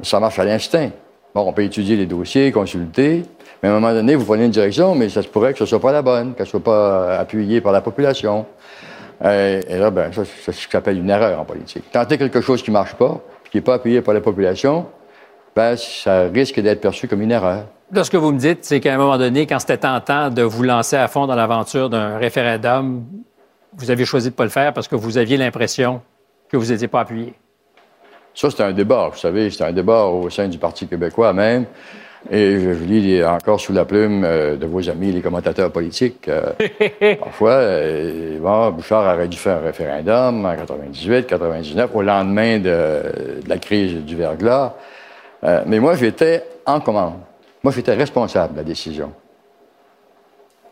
ça marche à l'instinct. Bon, on peut étudier les dossiers, consulter, mais à un moment donné, vous prenez une direction, mais ça se pourrait que ce ne soit pas la bonne, qu'elle ne soit pas appuyée par la population. Euh, et, là, ben, ça, c'est ce qu'on appelle une erreur en politique. Tenter quelque chose qui ne marche pas, qui n'est pas appuyé par la population, ben, ça risque d'être perçu comme une erreur. Là, ce que vous me dites, c'est qu'à un moment donné, quand c'était tentant de vous lancer à fond dans l'aventure d'un référendum, vous avez choisi de ne pas le faire parce que vous aviez l'impression que vous n'étiez pas appuyé. Ça, c'était un débat. Vous savez, c'était un débat au sein du Parti québécois même. Et je, je lis encore sous la plume euh, de vos amis, les commentateurs politiques. euh, parfois, euh, bon, Bouchard aurait dû faire un référendum en 98, 99, au lendemain de, de la crise du verglas. Euh, mais moi, j'étais en commande. Moi, j'étais responsable de la décision.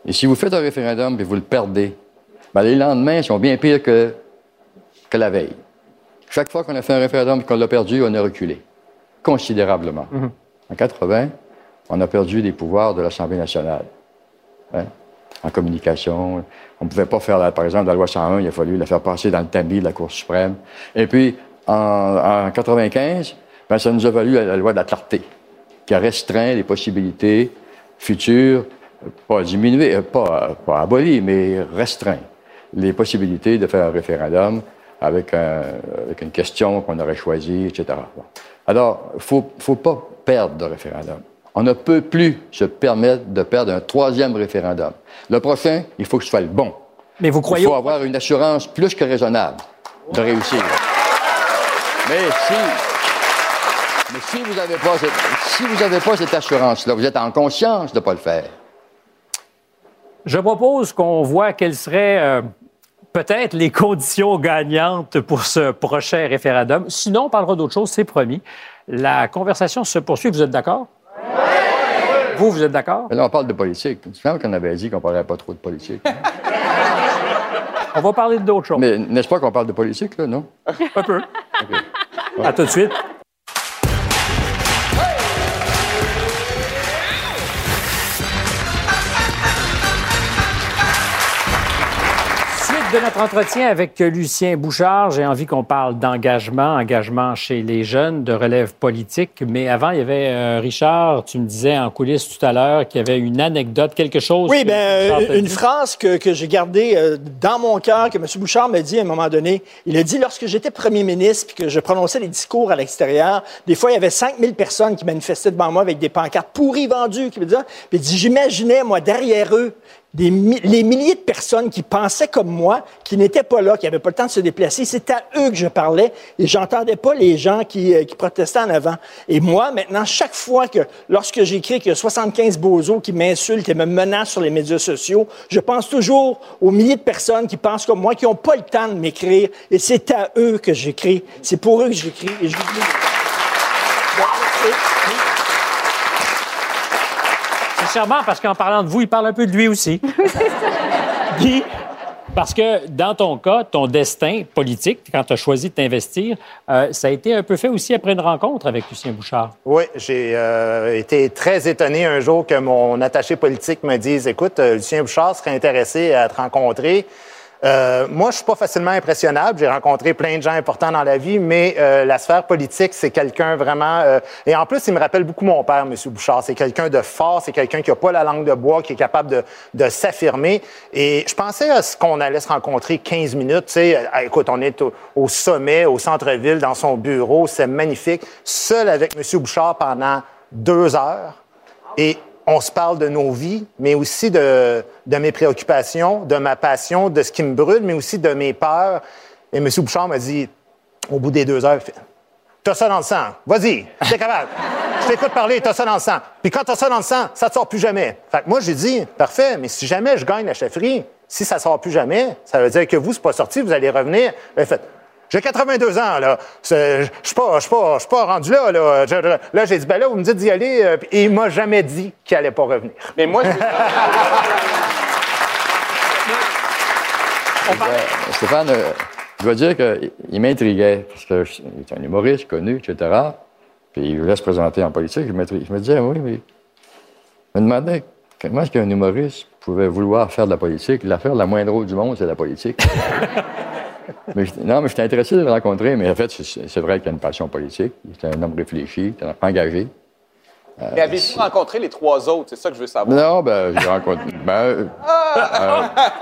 Et si vous faites un référendum et vous le perdez, ben, les lendemains sont bien pires que, que la veille. Chaque fois qu'on a fait un référendum et qu'on l'a perdu, on a reculé considérablement. En 80, on a perdu des pouvoirs de l'Assemblée nationale. Hein? En communication. On ne pouvait pas faire, la- par exemple, la loi 101, il a fallu la faire passer dans le tamis de la Cour suprême. Et puis, en, en 95, ben, ça nous a valu la, loi de la clarté, qui a restreint les possibilités futures, pas diminuées, euh, pas, abolies, mais restreint les possibilités de faire un référendum avec, un- avec une question qu'on aurait choisie, etc. Alors, il faut, faut pas perdre de référendum. On ne peut plus se permettre de perdre un troisième référendum. Le prochain, il faut que ce soit le bon. Mais vous croyez Il faut avoir une assurance plus que raisonnable de réussir. Mais si, mais si vous n'avez pas, cette- si vous avez pas cette assurance-là, vous êtes en conscience de ne pas le faire. Je propose qu'on voit quelles seraient euh, peut-être les conditions gagnantes pour ce prochain référendum. Sinon, on parlera d'autre chose, c'est promis. La conversation se poursuit. Vous êtes d'accord? Vous, vous êtes d'accord? Mais là, on parle de politique. C'est vrai qu'on avait dit qu'on ne parlait pas trop de politique. On va parler d'autres choses. Mais n'est-ce pas qu'on parle de politique, là, non? Un peu. À tout de suite. Suite de notre entretien avec Lucien Bouchard, j'ai envie qu'on parle d'engagement, engagement chez les jeunes, de relève politique. Mais avant, il y avait euh, Richard, tu me disais en coulisses tout à l'heure qu'il y avait une anecdote, quelque chose. Oui, ben, Richard euh, une phrase que, que j'ai gardée euh, dans mon cœur, que M. Bouchard m'a dit à un moment donné. Il a dit, lorsque j'étais premier ministre puis que je prononçais des discours à l'extérieur, des fois, il y avait 5000 personnes qui manifestaient devant moi avec des pancartes pourries vendues, qui me disaient, puis il dit, j'imaginais, moi, derrière eux, des les milliers de personnes qui pensaient comme moi, qui n'étaient pas là, qui n'avaient pas le temps de se déplacer. C'est à eux que je parlais et j'entendais pas les gens qui, euh, qui protestaient en avant. Et moi, maintenant, chaque fois que, lorsque j'écris qu'il y a 75 bozos qui m'insultent et me menacent sur les médias sociaux, je pense toujours aux milliers de personnes qui pensent comme moi, qui n'ont pas le temps de m'écrire. Et c'est à eux que j'écris. C'est pour eux que j'écris. Et je vous. Charmant parce qu'en parlant de vous, il parle un peu de lui aussi. Guy, parce que dans ton cas, ton destin politique, quand tu as choisi de t'investir, euh, ça a été un peu fait aussi après une rencontre avec Lucien Bouchard. Oui, j'ai euh, été très étonné un jour que mon attaché politique me dise Écoute, euh, Lucien Bouchard serait intéressé à te rencontrer. Euh, moi, je suis pas facilement impressionnable. J'ai rencontré plein de gens importants dans la vie, mais euh, la sphère politique, c'est quelqu'un vraiment. euh, et en plus, il me rappelle beaucoup mon père, M. Bouchard. C'est quelqu'un de fort, c'est quelqu'un qui a pas la langue de bois, qui est capable de, de s'affirmer. Et je pensais à ce qu'on allait se rencontrer 15 minutes. Tu sais, Euh, écoute, on est au, au sommet, au centre-ville, dans son bureau, c'est magnifique. Seul avec M. Bouchard pendant deux heures. Et on se parle de nos vies, mais aussi de, mes préoccupations, de ma passion, de ce qui me brûle, mais aussi de mes peurs. Et M. Bouchard m'a dit, au bout des deux heures, T'as ça dans le sang. Vas-y, t'es capable. Je t'écoute parler, t'as ça dans le sang. Puis quand t'as ça dans le sang, ça te sort plus jamais. Fait que moi, j'ai dit, parfait, mais si jamais je gagne la chefferie, si ça sort plus jamais, ça veut dire que vous, c'est pas sorti, vous allez revenir. J'ai 82 ans, là. Je suis pas, je suis pas, je suis pas rendu là, là. Je- là, j'ai dit, ben là, vous me dites d'y aller, euh, et il m'a jamais dit qu'il allait pas revenir. Mais moi, je- Stéphane, euh, je dois dire qu'il m'intriguait, parce que je- il est un humoriste connu, etc. Puis il voulait se présenter en politique. Je, je me disais, oui, mais. Je me demandais comment est-ce qu'un humoriste pouvait vouloir faire de la politique. L'affaire la moins drôle du monde, c'est la politique. mais je- non, mais j'étais intéressé de le rencontrer, mais en fait, c'est vrai qu'il a une passion politique. Il est un homme réfléchi, il est engagé. mais avez-vous rencontré les trois autres? C'est ça que je veux savoir. Non, ben, j'ai rencontré. Ben, euh, euh,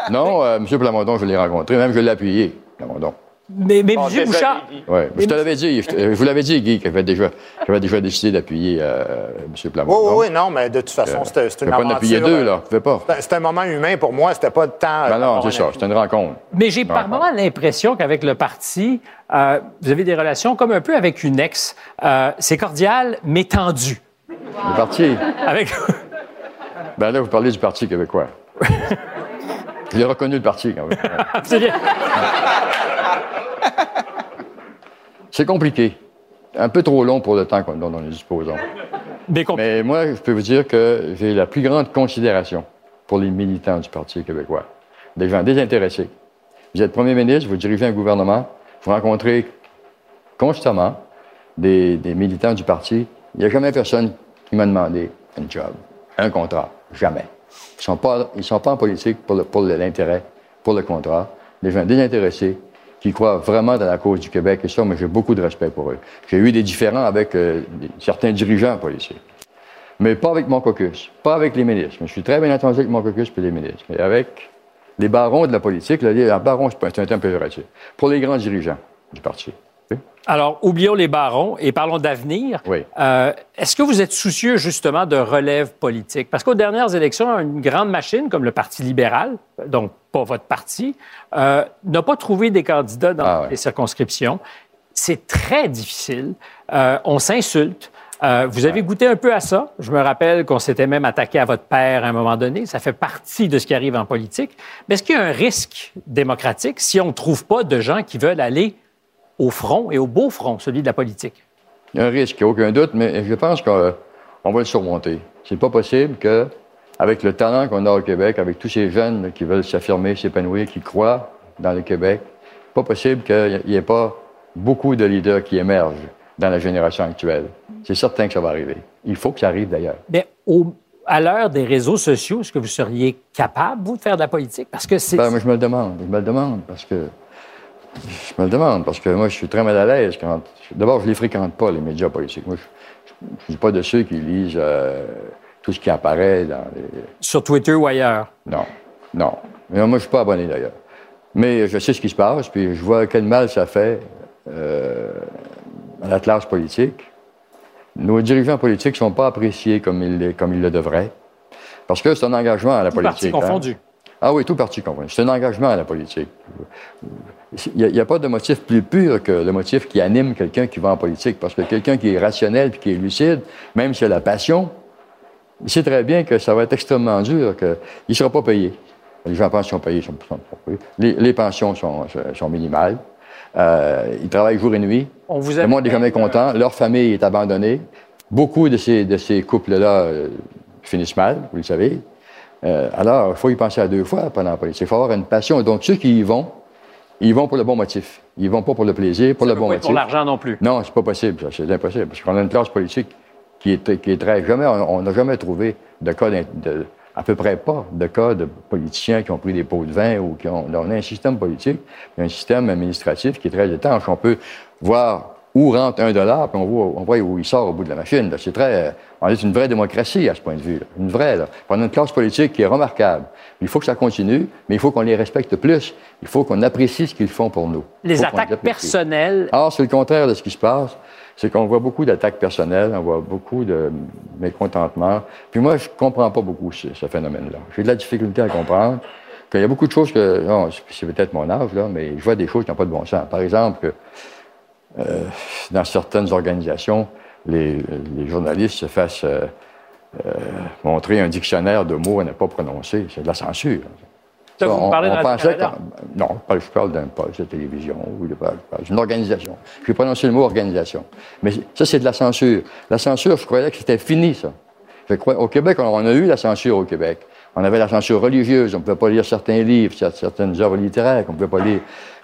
non, euh, M. Plamondon, je l'ai rencontré, même je l'ai appuyé, Plamondon. Mais, mais Bon, M. désolé, Bouchard. Oui, je te l'avais dit, je, vous l'avais dit, Guy, que j'avais déjà, déjà décidé d'appuyer euh, M. Plamondon. Oui, oui, oui, non, mais de toute façon, c'était c'était une ne peux pas en appuyer aventure, deux, euh, là. Je ne pas. c'était- un moment humain pour moi, c'était pas de temps. euh, Ben non, c'est ça, c'était une rencontre. mais j'ai par Ouais. moment l'impression qu'avec le parti, euh, vous avez des relations comme un peu avec une ex. Euh, c'est cordial, mais tendu. Le parti. Avec... Ben là, vous parlez du Parti québécois. J'ai reconnu le parti, quand même. C'est compliqué. Un peu trop long pour le temps dont nous disposons. Mais moi, je peux vous dire que j'ai la plus grande considération pour les militants du Parti québécois. Des gens désintéressés. Vous êtes premier ministre, vous dirigez un gouvernement, vous rencontrez constamment des, des militants du parti. Il n'y a jamais personne qui m'a demandé un job, un contrat. Jamais. Ils ne sont, pas- ils sont pas en politique pour l'intérêt, pour le contrat. Des gens désintéressés qui croient vraiment dans la cause du Québec. Et ça, moi, j'ai beaucoup de respect pour eux. J'ai eu des différends avec euh, certains dirigeants politiques. Mais pas avec mon caucus, pas avec les ministres. Je suis très bien entendu avec mon caucus et les ministres. Mais avec les barons de la politique, là, les barons, c'est un terme péjoratif. Pour les grands dirigeants du parti. Alors, oublions les barons et parlons d'avenir. Oui. Euh, Est-ce que vous êtes soucieux justement de relève politique? Parce qu'aux dernières élections, une grande machine comme le Parti libéral, donc pas votre parti, euh, n'a pas trouvé des candidats dans Ah ouais. les circonscriptions. C'est très difficile. Euh, on s'insulte. Euh, vous avez goûté un peu à ça. Je me rappelle qu'on s'était même attaqué à votre père à un moment donné. Ça fait partie de ce qui arrive en politique. Mais est-ce qu'il y a un risque démocratique si on ne trouve pas de gens qui veulent aller au front et au beau front, celui de la politique? Il y a un risque, il n'y a aucun doute, mais je pense qu'on on va le surmonter. C'est pas possible que, avec le talent qu'on a au Québec, avec tous ces jeunes qui veulent s'affirmer, s'épanouir, qui croient dans le Québec, pas possible qu'il n'y ait pas beaucoup de leaders qui émergent dans la génération actuelle. C'est certain que ça va arriver. Il faut que ça arrive d'ailleurs. Mais au- à l'heure des réseaux sociaux, est-ce que vous seriez capable, vous, de faire de la politique? Parce que c'est. Ben, moi, je me le demande. Je me le demande parce que. Je me le demande parce que moi, je suis très mal à l'aise quand. D'abord, je ne les fréquente pas, les médias politiques. Moi, je ne suis pas de ceux qui lisent euh, tout ce qui apparaît dans les. Sur Twitter ou ailleurs? Non, non. Mais moi, je ne suis pas abonné d'ailleurs. Mais je sais ce qui se passe, puis je vois quel mal ça fait euh, à la classe politique. Nos dirigeants politiques ne sont pas appréciés comme ils, le- comme ils le devraient. Parce que c'est un engagement à la Tout politique. parti hein. confondu. Ah oui, tout parti confondu. C'est un engagement à la politique. Il n'y a, pas de motif plus pur que le motif qui anime quelqu'un qui va en politique. Parce que quelqu'un qui est rationnel puis qui est lucide, même s'il a la passion, il sait très bien que ça va être extrêmement dur, qu'il ne sera pas payé. Les gens en pension payés sont, sont pas payés. Les, les pensions sont, sont minimales. Euh, ils travaillent jour et nuit. On vous Le monde n'est jamais content. Leur famille est abandonnée. Beaucoup de ces, de ces couples-là euh, finissent mal, vous le savez. Euh, alors, il faut y penser à deux fois pendant la politique. Il faut avoir une passion. Donc, ceux qui y vont, ils vont pour le bon motif. Ils vont pas pour le plaisir, pour le peut bon pas motif. pour l'argent non plus. Non, c'est pas possible. C'est impossible. Parce qu'on a une classe politique qui est, qui est très. Jamais, on n'a jamais trouvé de cas, d'in- de, à peu près pas, de cas de politiciens qui ont pris des pots de vin ou qui ont. On a un système politique, un système administratif qui est très étanche. On peut voir où rentre un dollar, puis on voit, on voit où il sort au bout de la machine. C'est très. On est une vraie démocratie à ce point de vue. là. Une vraie. Là. On a une classe politique qui est remarquable. Il faut que ça continue, mais il faut qu'on les respecte plus. Il faut qu'on apprécie ce qu'ils font pour nous. Les attaques personnelles. Or, c'est le contraire de ce qui se passe. C'est qu'on voit beaucoup d'attaques personnelles, on voit beaucoup de mécontentement. Puis moi, je comprends pas beaucoup ce, phénomène-là. J'ai de la difficulté à comprendre qu'il y a beaucoup de choses que... Non, c'est- c'est peut-être mon âge, là, mais je vois des choses qui n'ont pas de bon sens. Par exemple, que euh, dans certaines organisations, les, les journalistes se fassent euh, euh, montrer un dictionnaire de mots à ne pas prononcer. C'est de la censure. Ça, vous on, parlez de Radio-Canada? Non, je parle- d'un poste de télévision ou de, d'une organisation. Je vais prononcer le mot organisation. Mais ça, c'est de la censure. La censure, je croyais que c'était fini, ça. Je crois, au Québec, on, on a eu la censure au Québec. On avait la censure religieuse, on ne pouvait pas lire certains livres, cer- certaines œuvres littéraires qu'on ne pouvait pas lire.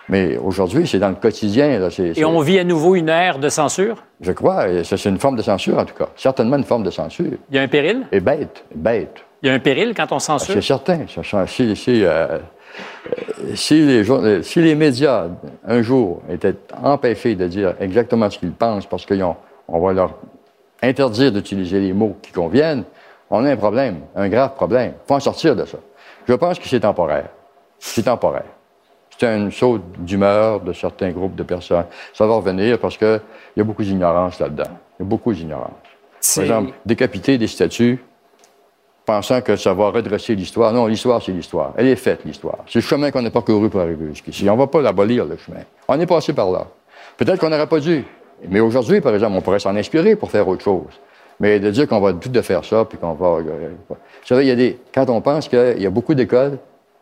Mais aujourd'hui, c'est dans le quotidien. Là, Et on vit à nouveau une ère de censure? Je crois, c'est une forme de censure, en tout cas. Certainement une forme de censure. Il y a un péril? Et bête, bête. Il y a un péril quand on Ah, censure. C'est certain. Si, si, euh, euh, si les, euh, si les médias, un jour, étaient empêchés de dire exactement ce qu'ils pensent parce qu'on on va leur interdire d'utiliser les mots qui conviennent, on a un problème, un grave problème. Il faut en sortir de ça. Je pense que c'est temporaire. C'est temporaire. C'est une saute d'humeur de certains groupes de personnes. Ça va revenir parce qu'il y a beaucoup d'ignorance là-dedans. Il y a beaucoup d'ignorance. Par exemple, décapiter des statues, pensant que ça va redresser l'histoire. Non, l'histoire, c'est l'histoire. Elle est faite, l'histoire. C'est le chemin qu'on n'a pas couru pour arriver jusqu'ici. On ne va pas l'abolir, le chemin. On est passé par là. Peut-être qu'on n'aurait pas dû. Mais aujourd'hui, par exemple, on pourrait s'en inspirer pour faire autre chose. Mais de dire qu'on va tout de faire ça, puis qu'on va... euh, Vous savez, il y a des... Quand on pense qu'il y a beaucoup d'écoles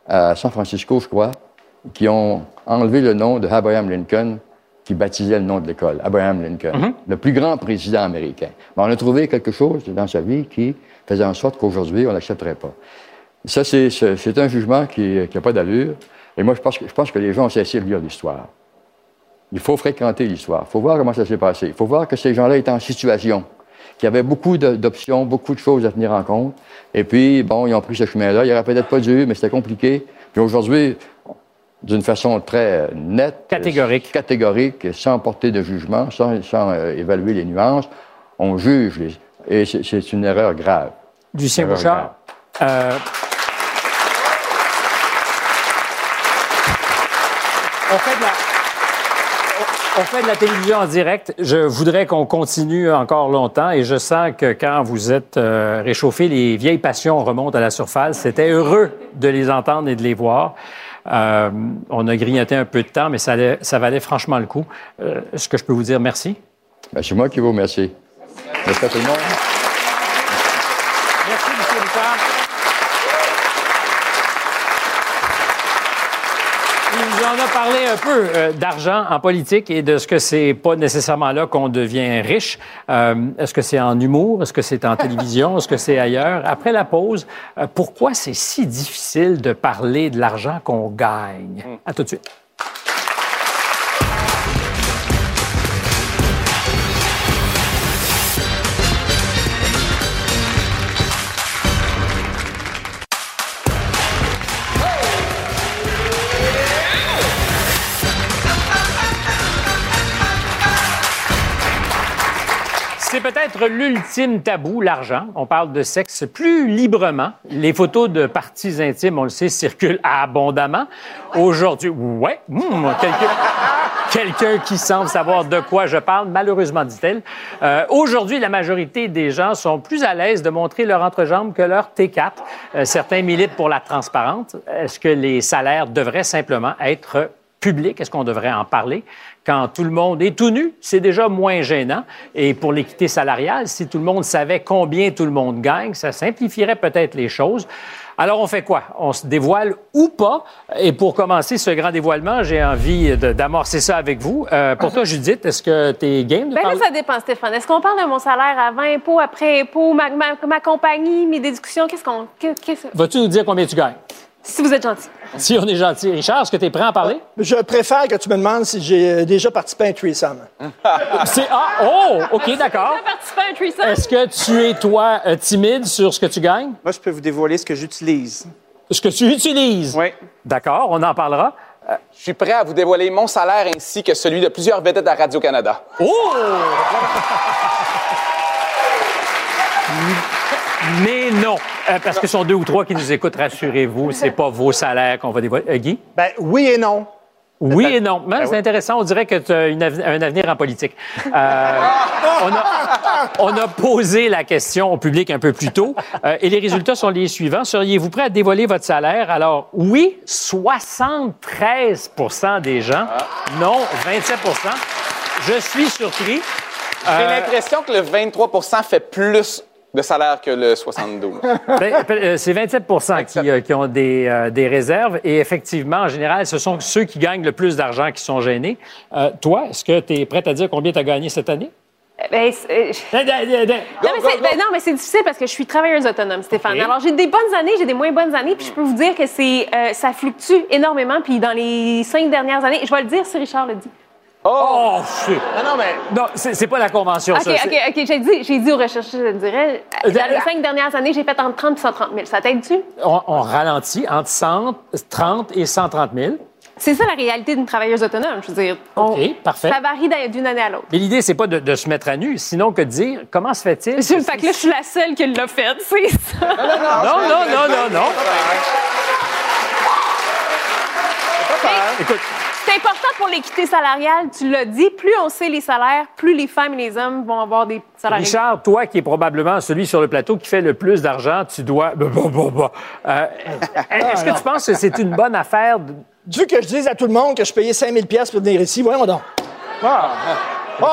à San Francisco, je crois, qui ont enlevé le nom de Abraham Lincoln, qui baptisait le nom de l'école, Abraham Lincoln, le plus grand président américain. Mais on a trouvé quelque chose dans sa vie qui faisait en sorte qu'aujourd'hui, on l'accepterait pas. Ça, c'est- un jugement qui n'a pas d'allure. Et moi, je pense, que, je pense que les gens ont cessé de lire l'histoire. Il faut fréquenter l'histoire. Il faut voir comment ça s'est passé. Il faut voir que ces gens-là étaient en situation, qu'il y avait beaucoup d'options, beaucoup de choses à tenir en compte. Et puis, bon, ils ont pris ce chemin-là. Il n'aurait peut-être pas dû, mais c'était compliqué. Puis aujourd'hui, d'une façon très nette, Catégorique. catégorique, sans porter de jugement, sans, sans, euh, évaluer les nuances, on juge. les- et c'est- une erreur grave. Lucien Bouchard. euh, on fait de la. On fait de la télévision en direct. Je voudrais qu'on continue encore longtemps et je sens que quand vous êtes euh, réchauffé, les vieilles passions remontent à la surface. C'était heureux de les entendre et de les voir. Euh, on a grignoté un peu de temps, mais ça, valait franchement le coup. Euh, Est-ce que je peux vous dire merci? Ben, c'est moi qui vous remercie. Merci à tout le monde. Merci, M. Bouchard. Il nous en a parlé un peu euh, d'argent en politique et de ce que c'est pas nécessairement là qu'on devient riche. Euh, Est-ce que c'est en humour? Est-ce que c'est en télévision? Est-ce que c'est ailleurs? Après la pause, euh, pourquoi c'est si difficile de parler de l'argent qu'on gagne? À tout de suite. C'est peut-être l'ultime tabou, l'argent. On parle de sexe plus librement. Les photos de parties intimes, on le sait, circulent abondamment. Aujourd'hui, ouais, hmm, quelqu'un qui semble savoir de quoi je parle, malheureusement, dit-elle. Euh, Aujourd'hui, la majorité des gens sont plus à l'aise de montrer leur entrejambe que leur T4. Euh, certains militent pour la transparence. Est-ce que les salaires devraient simplement être public? Est-ce qu'on devrait en parler? Quand tout le monde est tout nu, c'est déjà moins gênant. Et pour l'équité salariale, si tout le monde savait combien tout le monde gagne, ça simplifierait peut-être les choses. Alors, on fait quoi? On se dévoile ou pas? Et pour commencer ce grand dévoilement, j'ai envie d'amorcer ça avec vous. Euh, pour toi, Judith, est-ce que tu es game de Ben là, ça dépend, Stéphane. Est-ce qu'on parle de mon salaire avant impôt, après impôt, ma, ma- ma compagnie, mes déductions? Qu'est-ce qu'on. Vas-tu nous dire combien tu gagnes? Si vous êtes gentil. Si on est gentil. Richard, est-ce que tu es prêt à en parler? Je préfère que tu me demandes si j'ai euh, déjà participé à un threesome. C'est ah oh ok d'accord. Tu as participé à un threesome? Est-ce que tu es toi euh, timide sur ce que tu gagnes, Moi, je peux vous dévoiler ce que j'utilise. ce que tu utilises? Oui. D'accord, on en parlera. Je suis prêt à vous dévoiler mon salaire ainsi que celui de plusieurs vedettes à Radio-Canada. Oh Mais non, Euh, parce que ce sont deux ou trois qui nous écoutent, rassurez-vous, c'est pas vos salaires qu'on va dévoiler. Euh, Guy? Ben oui et non. Oui et non. Mais c'est intéressant. On dirait que tu as une un avenir en politique. Euh, on, a, on a posé la question au public un peu plus tôt euh, et les résultats sont les suivants. Seriez-vous prêt à dévoiler votre salaire? Alors, oui, 73% des gens. Non, 27% Je suis surpris. J'ai Euh, l'impression que le 23% fait plus de salaire que le 72. Ben, euh, C'est 27 qui, euh, qui ont des, euh, des réserves. Et effectivement, en général, ce sont ceux qui gagnent le plus d'argent qui sont gênés. Euh, toi, est-ce que tu es prête à dire combien tu as gagné cette année? Ben, c'est- euh, Ben, ben, ben, ben, Non, mais c'est, ben difficile parce que je suis travailleuse autonome, Stéphane. Alors, j'ai des bonnes années, j'ai des moins bonnes années, puis je peux vous dire que c'est, euh, ça fluctue énormément. Puis dans les cinq dernières années, je vais le dire si Richard le dit. Oh, c'est- Non, non, mais Non, c'est c'est pas la convention, OK, ça. OK, c'est- OK, j'ai dit, j'ai dit aux recherchistes, je dirais. Euh, Dans les euh, cinq dernières années, j'ai fait entre 30 et 130 000. Ça t'aide-tu? On, on ralentit entre 100, 30 et 130 000. C'est ça la réalité d'une travailleuse autonome. Je veux dire, on- OK, parfait. ça varie d'un- d'une année à l'autre. Mais l'idée, c'est pas de, de se mettre à nu, sinon que de dire comment se fait-il? Le fait que là, je suis la seule qui l'a fait, c'est ça. Non, non, non, non, non. Mais Écoute, C'est important pour l'équité salariale, tu l'as dit. Plus on sait les salaires, plus les femmes et les hommes vont avoir des salaires. Richard, toi qui es probablement celui sur le plateau qui fait le plus d'argent, tu dois. Euh, Est-ce que tu penses que c'est une bonne affaire? de- Dieu que je dise à tout le monde que je payais 5000 pièces pour venir ici, voyons donc. Oh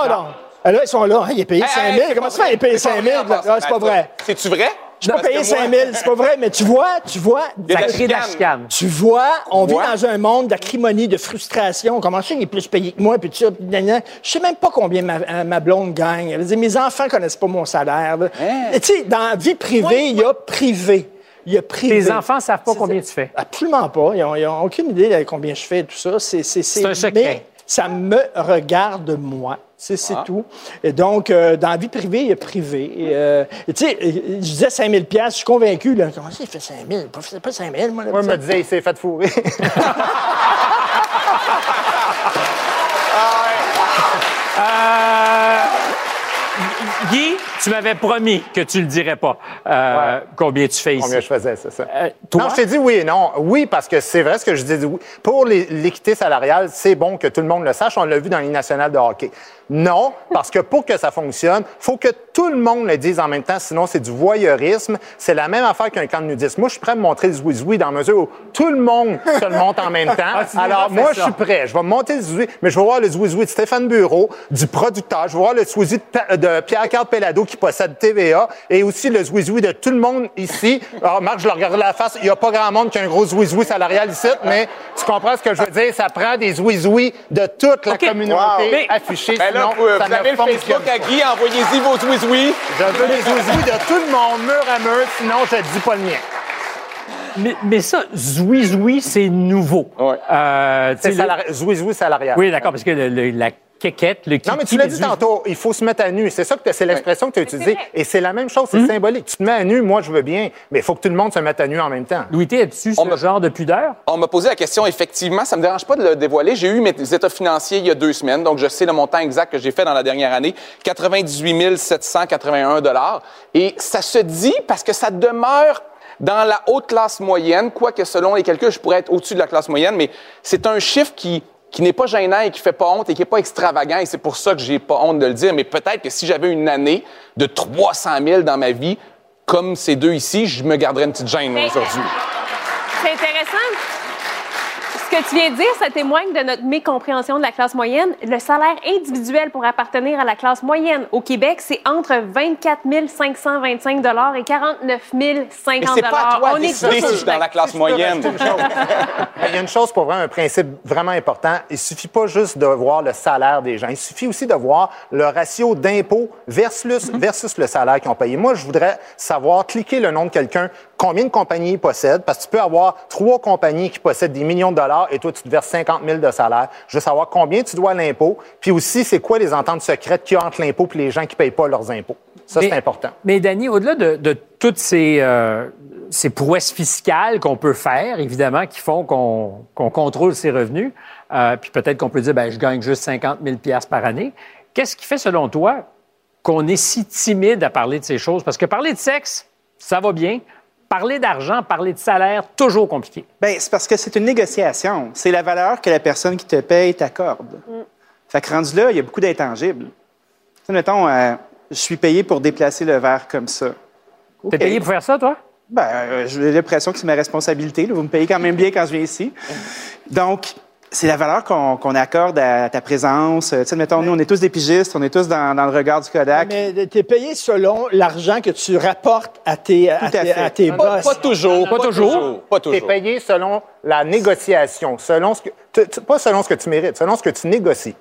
non. Ah, Là, ils sont là, hein, il est payé Hey, 5000. hey, c'est Comment ça fait, il est payé vrai. 5000? C'est pas vrai, Ah, c'est pas vrai. C'est-tu vrai? Je suis pas Parce payé que moi- 5000, c'est pas vrai, mais tu vois, tu vois, Il y a de la Ça crée de la chicane. chicane. tu vois, on vit dans un monde d'acrimonie, de frustration. Comment ça, il est plus payé que moi, puis gna. Je sais même pas combien ma, euh, ma blonde gagne. Elle veut dire, mes enfants connaissent pas mon salaire. là. Hein? Et Tu sais, dans la vie privée, il y a privé. Il y a privé. Tes enfants savent pas combien tu fais. Absolument pas. Ils n'ont aucune idée de combien je fais et tout ça. C'est C'est un secret. Mais ça me regarde moi. C'est Ah. tout. Et donc, euh, dans la vie privée, il y a privé. Et, euh, tu sais, je disais 5 000 je suis convaincu. Là. Comment ça, il fait 5 000 Pas, c'est pas 5 000 moi. là, Moi, je me disais, il s'est fait fourrer. Euh, Guy, tu m'avais promis que tu le dirais pas. euh, Ouais. Combien tu fais ici? Combien je faisais, c'est ça. Euh, toi? Non, je t'ai dit oui et non. Oui, parce que c'est vrai ce que je dis. oui. Pour l'équité salariale, c'est bon que tout le monde le sache. On l'a vu dans les nationales de hockey. Non, parce que pour que ça fonctionne, faut que tout le monde le dise en même temps, sinon c'est du voyeurisme. C'est la même affaire qu'un camp de nudisme. Moi, je suis prêt à me montrer le zouizoui dans la mesure où tout le monde se le monte en même temps. Ah, Alors, moi, je suis prêt. Je vais me monter le zouizoui, mais je vais voir le zouizoui de Stéphane Bureau, du producteur. Je vais voir le zouizoui de Pierre-Carl Pellado qui possède TVA et aussi le zouizoui de tout le monde ici. Alors, Marc, je le regarde la face. Il n'y a pas grand monde qui a un gros zouizoui salarial ici, mais tu comprends ce que je veux dire? Ça prend des zouizouis de toute la communauté Wow. Affichés. Ben là, vous, ça vous avez le Facebook à Guy, envoyez-y vos oui Je veux les zouizouis de tout le monde, mur à mur, sinon je ne dis pas le mien. Mais, mais ça, zoui zoui, c'est nouveau. Ouais. Euh, zouizoui salarial. Oui, d'accord, parce que le- le- la quéquette, le Non, mais tu l'as dit tantôt, il faut se mettre à nu. C'est ça que c'est l'expression que tu as utilisée. Et c'est la même chose, c'est Hmm? symbolique. Tu te mets à nu, moi je veux bien, mais il faut que tout le monde se mette à nu en même temps. Louis On ce me- genre de pudeur? On m'a posé la question, effectivement, ça me dérange pas de le dévoiler. J'ai eu mes états financiers il y a deux semaines, donc je sais le montant exact que j'ai fait dans la dernière année, 98 781 dollars. Et ça se dit parce que ça demeure dans la haute classe moyenne, quoique selon les calculs, je pourrais être au-dessus de la classe moyenne, mais c'est un chiffre qui qui n'est pas gênant et qui fait pas honte et qui est pas extravagant et c'est pour ça que j'ai pas honte de le dire. Mais peut-être que si j'avais une année de 300 000 dans ma vie, comme ces deux ici, je me garderais une petite gêne aujourd'hui. C'est intéressant. Ce que tu viens de dire, ça témoigne de notre mécompréhension de la classe moyenne. Le salaire individuel pour appartenir à la classe moyenne au Québec, c'est entre 24 525 et 49 050 Mais c'est pas à toi On est décider tous si je suis dans la classe moyenne. Il y a une chose pour vrai, un principe vraiment important. Il suffit pas juste de voir le salaire des gens. Il suffit aussi de voir le ratio d'impôts versus, versus le salaire qu'ils ont payé. Moi, je voudrais savoir, cliquer le nom de quelqu'un, combien de compagnies il possède, parce que tu peux avoir trois compagnies qui possèdent des millions de dollars et toi, tu te verses 50 000 de salaire. Je veux savoir combien tu dois à l'impôt, puis aussi, c'est quoi les ententes secrètes qu'il y a entre l'impôt et les gens qui payent pas leurs impôts. Ça, c'est important. Mais Danny, au-delà de, de toutes ces, euh, ces prouesses fiscales qu'on peut faire, évidemment, qui font qu'on qu'on contrôle ses revenus, euh, puis peut-être qu'on peut dire, ben, je gagne juste 50 000 par année, qu'est-ce qui fait, selon toi, qu'on est si timide à parler de ces choses? Parce que parler de sexe, ça va bien. Parler d'argent, parler de salaire, toujours compliqué. Bien, c'est parce que c'est une négociation. C'est la valeur que la personne qui te paye t'accorde. Fait que rendu là, il y a beaucoup d'intangibles. Tu sais, mettons, euh, je suis payé pour déplacer le verre comme ça. T'es payé pour faire ça, toi? Ben, euh, j'ai l'impression que c'est ma responsabilité. là. Vous me payez quand même bien quand je viens ici. Donc, c'est la valeur qu'on qu'on accorde à ta présence. Euh, Tu sais, mettons, nous, on est tous des pigistes, on est tous dans, dans le regard du Kodak. Mais tu es payé selon l'argent que tu rapportes à tes, à tes, à tes Pas, boss. pas toujours. Pas toujours. Pas Tu es toujours. payé selon la négociation, selon ce que, pas selon ce que tu mérites, selon ce que tu négocies.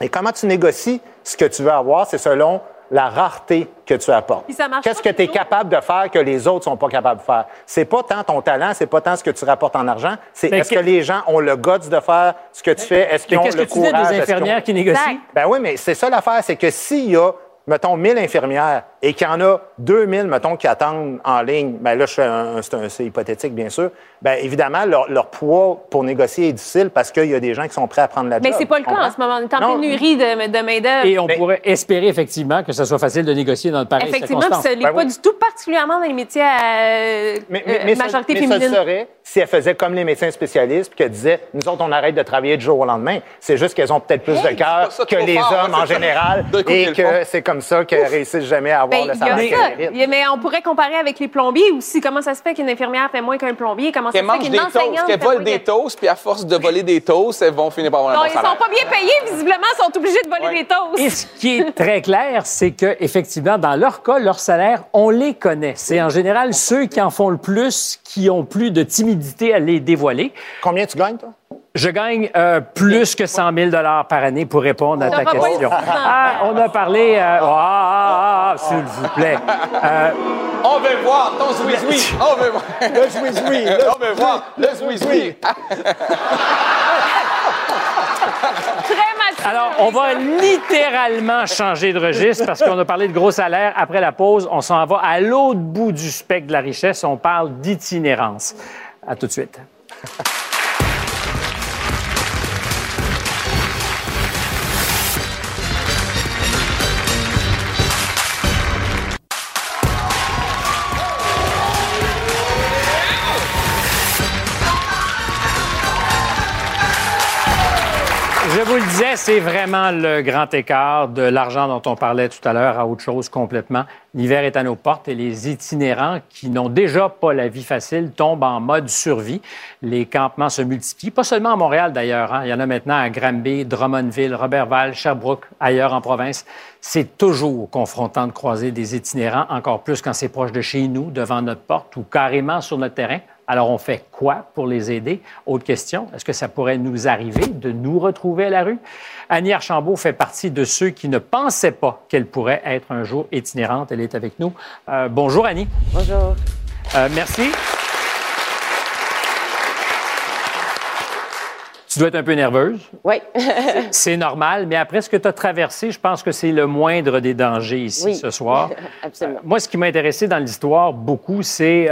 Et comment tu négocies ce que tu veux avoir, c'est selon la rareté que tu apportes. Qu'est-ce que tu es capable de faire que les autres sont pas capables de faire? C'est pas tant ton talent, c'est pas tant ce que tu rapportes en argent, c'est est-ce que- que les gens ont le guts de faire ce que tu fais? Est-ce qu'ils ont qu'est-ce que le tu dis courage? des Est-ce qu'ils ont- infirmières qui négocient? Ben oui, mais c'est ça l'affaire, c'est que s'il y a, mettons, 1000 infirmières, et qu'il y en a 2000, mettons, qui attendent en ligne, ben là, un- c'est un- c'est hypothétique, bien sûr, ben évidemment, leur, leur poids pour négocier est difficile parce qu'il y a des gens qui sont prêts à prendre la Mais job. c'est pas le cas en ce moment. On est en pénurie de, de main-d'œuvre. Et on pourrait espérer effectivement que ça soit facile de négocier dans de pareilles Effectivement, ça l'est Ben pas oui. du tout, particulièrement dans les métiers à Mais, euh, mais, mais ça- majorité mais ça, féminine. le serait si elles faisaient comme les médecins spécialistes puis qu'elles disaient nous autres, on arrête de travailler du jour au lendemain. C'est juste qu'elles ont peut-être plus de cœur que les fort, hommes hein, en général et le que c'est comme ça qu'elles réussissent jamais à avoir Ben, le salaire mais on pourrait comparer avec les plombiers aussi. Comment ça se fait qu'une infirmière fait moins qu'un plombier? Comment ça se fait qu'une enseignante fait moins des toasts, puis à force de voler des toasts, elles vont finir par avoir un Non, bon ils sont salaire. pas bien payés, visiblement, ils sont obligés de voler des toasts. Et ce qui est très clair, c'est que effectivement, dans leur cas, leur salaire, on les connaît. C'est en général ceux qui en font le plus, qui ont plus de timidité à les dévoiler. Combien tu gagnes, toi? Je gagne euh, plus que 100 000 par année pour répondre à ta question. Ah, on a parlé. euh, ah, ah, ah, s'il vous plaît. Euh, On veut voir ton zouizoui. On veut voir. Le zouizoui, On veut voir le zouizoui. Alors, on va littéralement changer de registre parce qu'on a parlé de gros salaires. Après la pause, on s'en va à l'autre bout du spectre de la richesse. On parle d'itinérance. À tout de suite. C'est vraiment le grand écart de l'argent dont on parlait tout à l'heure à autre chose complètement. L'hiver est à nos portes et les itinérants qui n'ont déjà pas la vie facile tombent en mode survie. Les campements se multiplient, pas seulement à Montréal d'ailleurs. hein. Il y en a maintenant à Granby, Drummondville, Robertval, Sherbrooke, ailleurs en province. C'est toujours confrontant de croiser des itinérants, encore plus quand c'est proche de chez nous, devant notre porte ou carrément sur notre terrain. Alors, on fait quoi pour les aider? Autre question, est-ce que ça pourrait nous arriver de nous retrouver à la rue? Annie Archambault fait partie de ceux qui ne pensaient pas qu'elle pourrait être un jour itinérante. Elle est avec nous. Euh, bonjour, Annie. Bonjour. Euh, merci. Tu dois être un peu nerveuse. Oui. C'est normal, mais après ce que tu as traversé, je pense que c'est le moindre des dangers ici Oui. ce soir. Absolument. Moi, ce qui m'a intéressé dans l'histoire beaucoup, c'est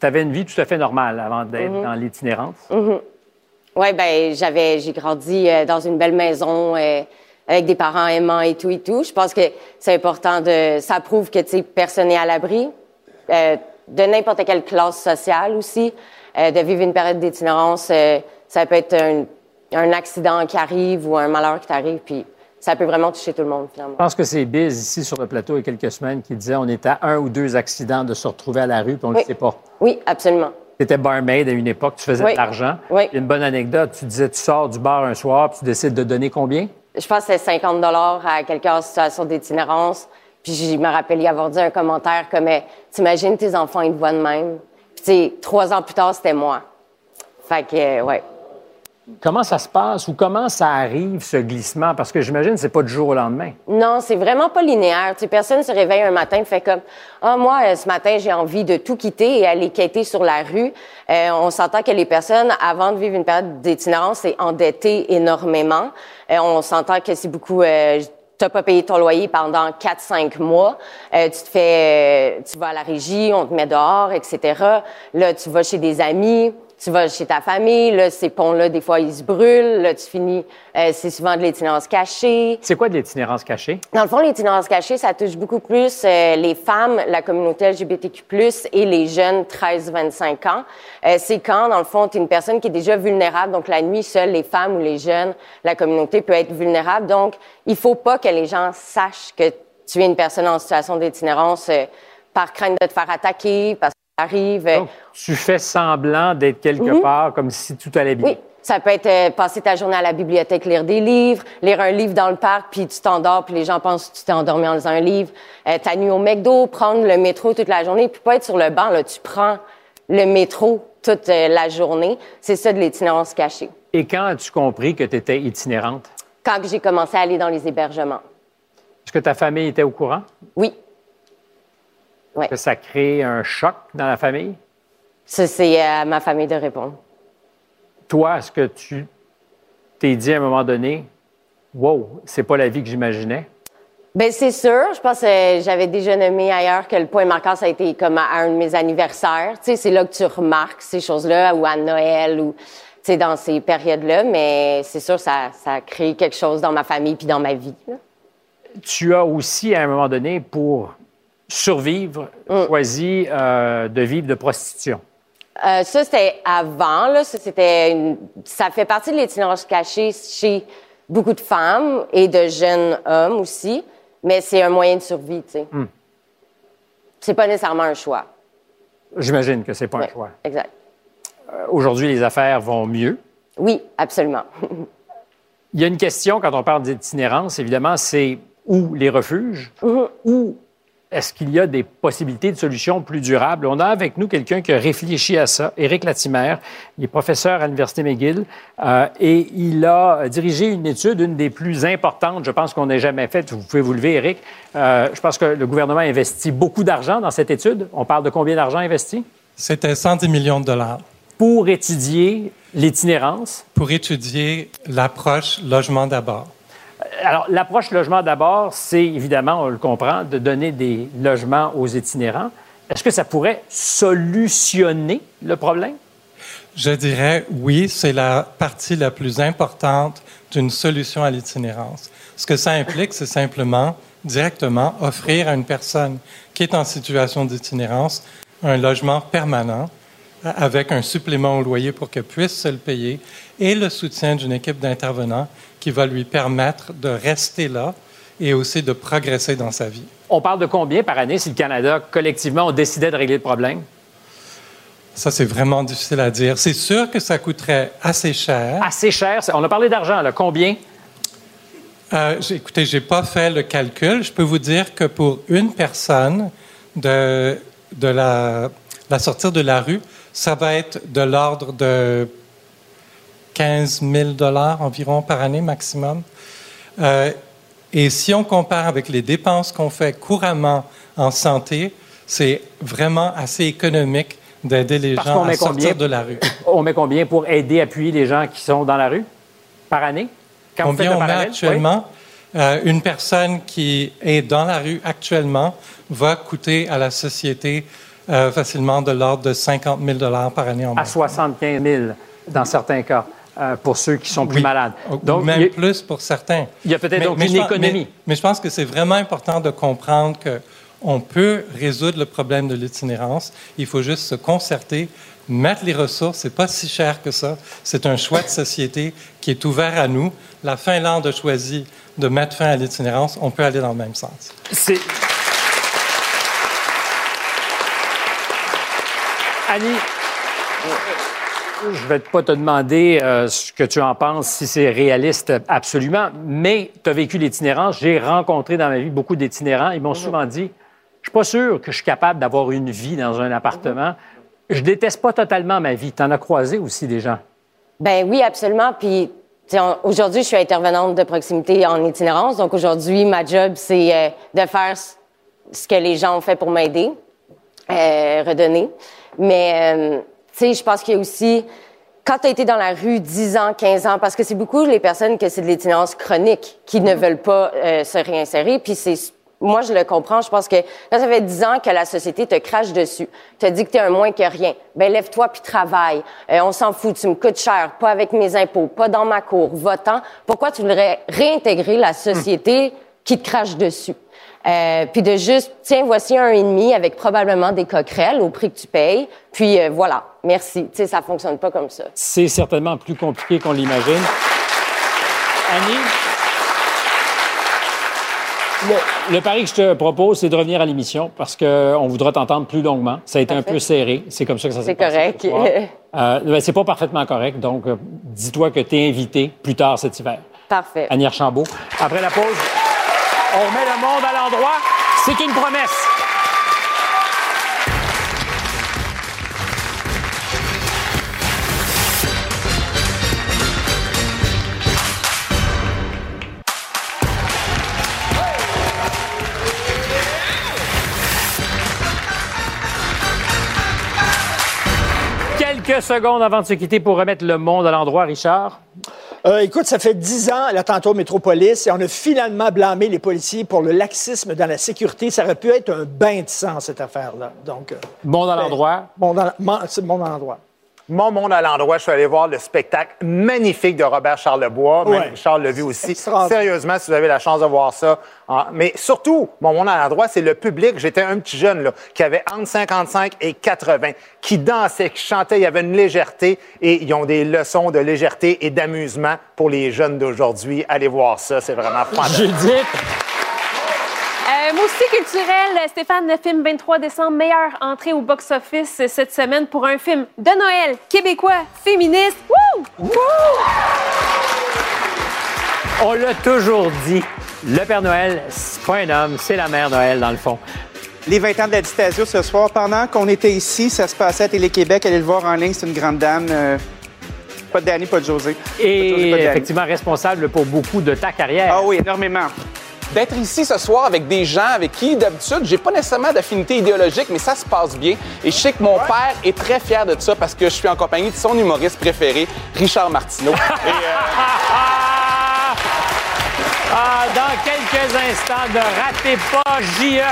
tu avais une vie tout à fait normale avant d'être Mhm. dans l'itinérance. Oui, ben j'avais, j'ai grandi euh, dans une belle maison euh, avec des parents aimants et tout et tout. Je pense que c'est important de, ça prouve que tu personne n'est à l'abri euh, de n'importe quelle classe sociale aussi. Euh, de vivre une période d'itinérance, euh, ça peut être un, un accident qui arrive ou un malheur qui t'arrive, puis ça peut vraiment toucher tout le monde finalement. Je pense que c'est Biz ici sur le plateau il y a quelques semaines qui disait on était à un ou deux accidents de se retrouver à la rue puis on ne Oui. le sait pas. Oui, absolument. Tu étais barmaid à une époque, tu faisais Oui. de l'argent. Oui. Une bonne anecdote, tu disais tu sors du bar un soir puis tu décides de donner combien? je pense que c'est 50 dollars à quelqu'un en situation d'itinérance. Puis je me rappelle y avoir dit un commentaire comme T'imagines tes enfants, ils te voient de même. Puis tu sais, trois ans plus tard, c'était moi. Fait que, ouais. Comment ça se passe ou comment ça arrive, ce glissement? Parce que j'imagine que c'est pas du jour au lendemain. Non, c'est vraiment pas linéaire. Tu personne se réveille un matin et fait comme Ah, moi, euh, ce matin, j'ai envie de tout quitter et aller quêter sur la rue. Euh, on s'entend que les personnes, avant de vivre une période d'itinérance, c'est endettées énormément. Euh, on s'entend que c'est beaucoup. Euh, T'as pas payé ton loyer pendant 4-5 mois. Tu te tu vas à la régie, on te met dehors, etc. Là, tu vas chez des amis, tu vas chez ta famille. Là, ces ponts-là, des fois, ils se brûlent. Là, tu finis, euh, c'est souvent de l'itinérance cachée. C'est quoi de l'itinérance cachée? Dans le fond, l'itinérance cachée, ça touche beaucoup plus euh, les femmes, la communauté LGBTQ+, et les jeunes 13-25 ans. Euh, c'est quand, dans le fond, tu es une personne qui est déjà vulnérable. Donc, la nuit, seules les femmes ou les jeunes, la communauté peut être vulnérable. Donc, il faut pas que les gens sachent que tu es une personne en situation d'itinérance euh, par crainte de te faire attaquer, parce arrive. euh, Donc, tu fais semblant d'être quelque Mhm. part comme si tout allait bien. oui. Ça peut être euh, passer ta journée à la bibliothèque, lire des livres, lire un livre dans le parc, puis tu t'endors, puis les gens pensent que tu t'es endormi en lisant un livre. Euh, ta nuit au McDo, prendre le métro toute la journée, puis pas être sur le banc, là, tu prends le métro toute euh, la journée. C'est ça de l'itinérance cachée. Et quand as-tu compris que tu étais itinérante? Quand j'ai commencé à aller dans les hébergements. Est-ce que ta famille était au courant? Oui. Ouais. Que ça crée un choc dans la famille? Ça, c'est à ma famille de répondre. Toi, est-ce que tu t'es dit à un moment donné, wow, c'est pas la vie que j'imaginais? Ben c'est sûr. Je pense que j'avais déjà nommé ailleurs que le point marquant, ça a été comme à un de mes anniversaires. Tu sais, c'est là que tu remarques ces choses-là, ou à Noël, ou tu sais, dans ces périodes-là. Mais c'est sûr, ça, ça a créé quelque chose dans ma famille puis dans ma vie. là. Tu as aussi, à un moment donné, pour survivre, Mm. choisi euh, de vivre de prostitution. Euh, ça, c'était avant. Là. Ça, c'était une- ça fait partie de l'itinérance cachée chez beaucoup de femmes et de jeunes hommes aussi. Mais c'est un moyen de survie, tu sais. Hmm. C'est pas nécessairement un choix. J'imagine que c'est pas un choix. Exact. Euh, Aujourd'hui, les affaires vont mieux. Oui, absolument. Il y a une question quand on parle d'itinérance, évidemment, c'est où les refuges, Mhm. ou est-ce qu'il y a des possibilités de solutions plus durables? On a avec nous quelqu'un qui a réfléchi à ça, Éric Latimer. Il est professeur à l'Université McGill euh, et il a dirigé une étude, une des plus importantes, je pense, qu'on ait jamais faite. Vous pouvez vous lever, Éric. Euh, je pense que le gouvernement a investi beaucoup d'argent dans cette étude. On parle de combien d'argent investi? C'était 110 millions de dollars Pour étudier l'itinérance? pour étudier l'approche logement d'abord. Alors, l'approche logement d'abord, c'est évidemment, on le comprend, de donner des logements aux itinérants. Est-ce que ça pourrait solutionner le problème? Je dirais oui, c'est la partie la plus importante d'une solution à l'itinérance. Ce que ça implique, c'est simplement directement offrir à une personne qui est en situation d'itinérance un logement permanent a- avec un supplément au loyer pour qu'elle puisse se le payer et le soutien d'une équipe d'intervenants qui va lui permettre de rester là et aussi de progresser dans sa vie. On parle de combien par année si le Canada, collectivement, on décidait de régler le problème? Ça, c'est vraiment difficile à dire. C'est sûr que ça coûterait assez cher. Assez cher. On a parlé d'argent, là. Combien? Euh, écoutez, j'ai pas fait le calcul. Je peux vous dire que pour une personne de, de la, la sortir de la rue, ça va être de l'ordre de 15 000 dollars environ par année maximum. Euh, et si on compare avec les dépenses qu'on fait couramment en santé, c'est vraiment assez économique d'aider les Parce gens à sortir de la rue. On met combien pour aider, appuyer les gens qui sont dans la rue par année? Quand Combien on met actuellement? Euh, une personne qui est dans la rue actuellement va coûter à la société euh, facilement de l'ordre de 50 000 par année en Oui. À moyenne. 75 000 dans certains cas, euh, pour ceux qui sont plus Oui. malades. Ou même a- plus pour certains. il y a peut-être donc une je pense- économie. Mais, mais je pense que c'est vraiment important de comprendre que on peut résoudre le problème de l'itinérance. Il faut juste se concerter, mettre les ressources. C'est pas si cher que ça. C'est un choix de société qui est ouvert à nous. La Finlande a choisi de mettre fin à l'itinérance. On peut aller dans le même sens. C'est. Annie, je vais pas te demander euh, ce que tu en penses, si c'est réaliste absolument, mais tu as vécu l'itinérance. J'ai rencontré dans ma vie beaucoup d'itinérants. Ils m'ont souvent dit Je suis pas sûr que je suis capable d'avoir une vie dans un appartement. Je déteste pas totalement ma vie. Tu en as croisé aussi des gens? Ben oui, absolument. Puis aujourd'hui, je suis intervenante de proximité en itinérance. Donc aujourd'hui, ma job, c'est euh, de faire ce- que les gens ont fait pour m'aider, euh, redonner. Mais euh, sais, je pense qu'il y a aussi quand tu as été dans la rue 10 ans, 15 ans, parce que c'est beaucoup les personnes que c'est de l'itinérance chronique qui ne veulent pas euh, se réinsérer, puis c'est moi, je le comprends. Je pense que quand ça fait 10 ans que la société te crache dessus, te dit que tu es un moins que rien, ben lève-toi puis travaille. Euh, on s'en fout, tu me coûtes cher, pas avec mes impôts, pas dans ma cour, votant. Pourquoi tu voudrais réintégrer la société qui te crache dessus? Euh, puis de juste, tiens, voici un et demi avec probablement des coquerelles au prix que tu payes. Puis euh, voilà, merci. Tu sais, ça fonctionne pas comme ça. C'est certainement plus compliqué qu'on l'imagine. Annie, le, le pari que je te propose, c'est de revenir à l'émission parce qu'on voudra t'entendre plus longuement. Ça a été un peu serré. C'est comme ça que ça s'est C'est passé. correct. ce soir. Euh, ben, c'est pas parfaitement correct. Donc, euh, dis-toi que tu es invité plus tard cet hiver. Parfait. Annie Archambault. Après la pause, on remet le monde à l'endroit. C'est une promesse. Quelques secondes avant de se quitter pour remettre le monde à l'endroit, Richard. Euh, écoute, ça fait dix ans, l'attentat au Métropolis, et on a finalement blâmé les policiers pour le laxisme dans la sécurité. Ça aurait pu être un bain de sang, cette affaire-là. Donc, euh, Bon dans l'endroit. bon dans, c'est bon dans l'endroit. Mon monde à l'endroit, je suis allé voir le spectacle magnifique de Robert Charlebois. Même Ouais. Charles l'a vu aussi. Sérieusement, si vous avez la chance de voir ça. Mais surtout, mon monde à l'endroit, c'est le public. J'étais un petit jeune là, qui avait entre 55 et 80, qui dansait, qui chantait. Il y avait une légèreté et ils ont des leçons de légèreté et d'amusement pour les jeunes d'aujourd'hui. Allez voir ça, c'est vraiment fantastique. Judith. Euh, moi aussi, culturel, Stéphane, le film 23 décembre, meilleure entrée au box-office cette semaine pour un film de Noël québécois, féministe. Wouh! On l'a toujours dit. Le Père Noël, c'est pas un homme, c'est la mère Noël, dans le fond. Les 20 ans de la Distasio ce soir, pendant qu'on était ici, ça se passait à Télé-Québec. Allez le voir en ligne, c'est une grande dame. euh, pas de Danny, pas de José. Pas de José, Et pas de Danny. effectivement responsable pour beaucoup de ta carrière. Ah oui, énormément. D'être ici ce soir avec des gens avec qui, d'habitude, j'ai pas nécessairement d'affinité idéologique, mais ça se passe bien. Et je sais que mon père est très fier de ça parce que je suis en compagnie de son humoriste préféré, Richard Martineau. Et, euh, Ah, dans quelques instants, ne ratez pas JE.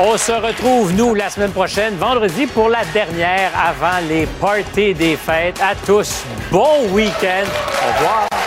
On se retrouve, nous, la semaine prochaine, vendredi, pour la dernière avant les parties des fêtes. À tous, bon week-end. Au revoir.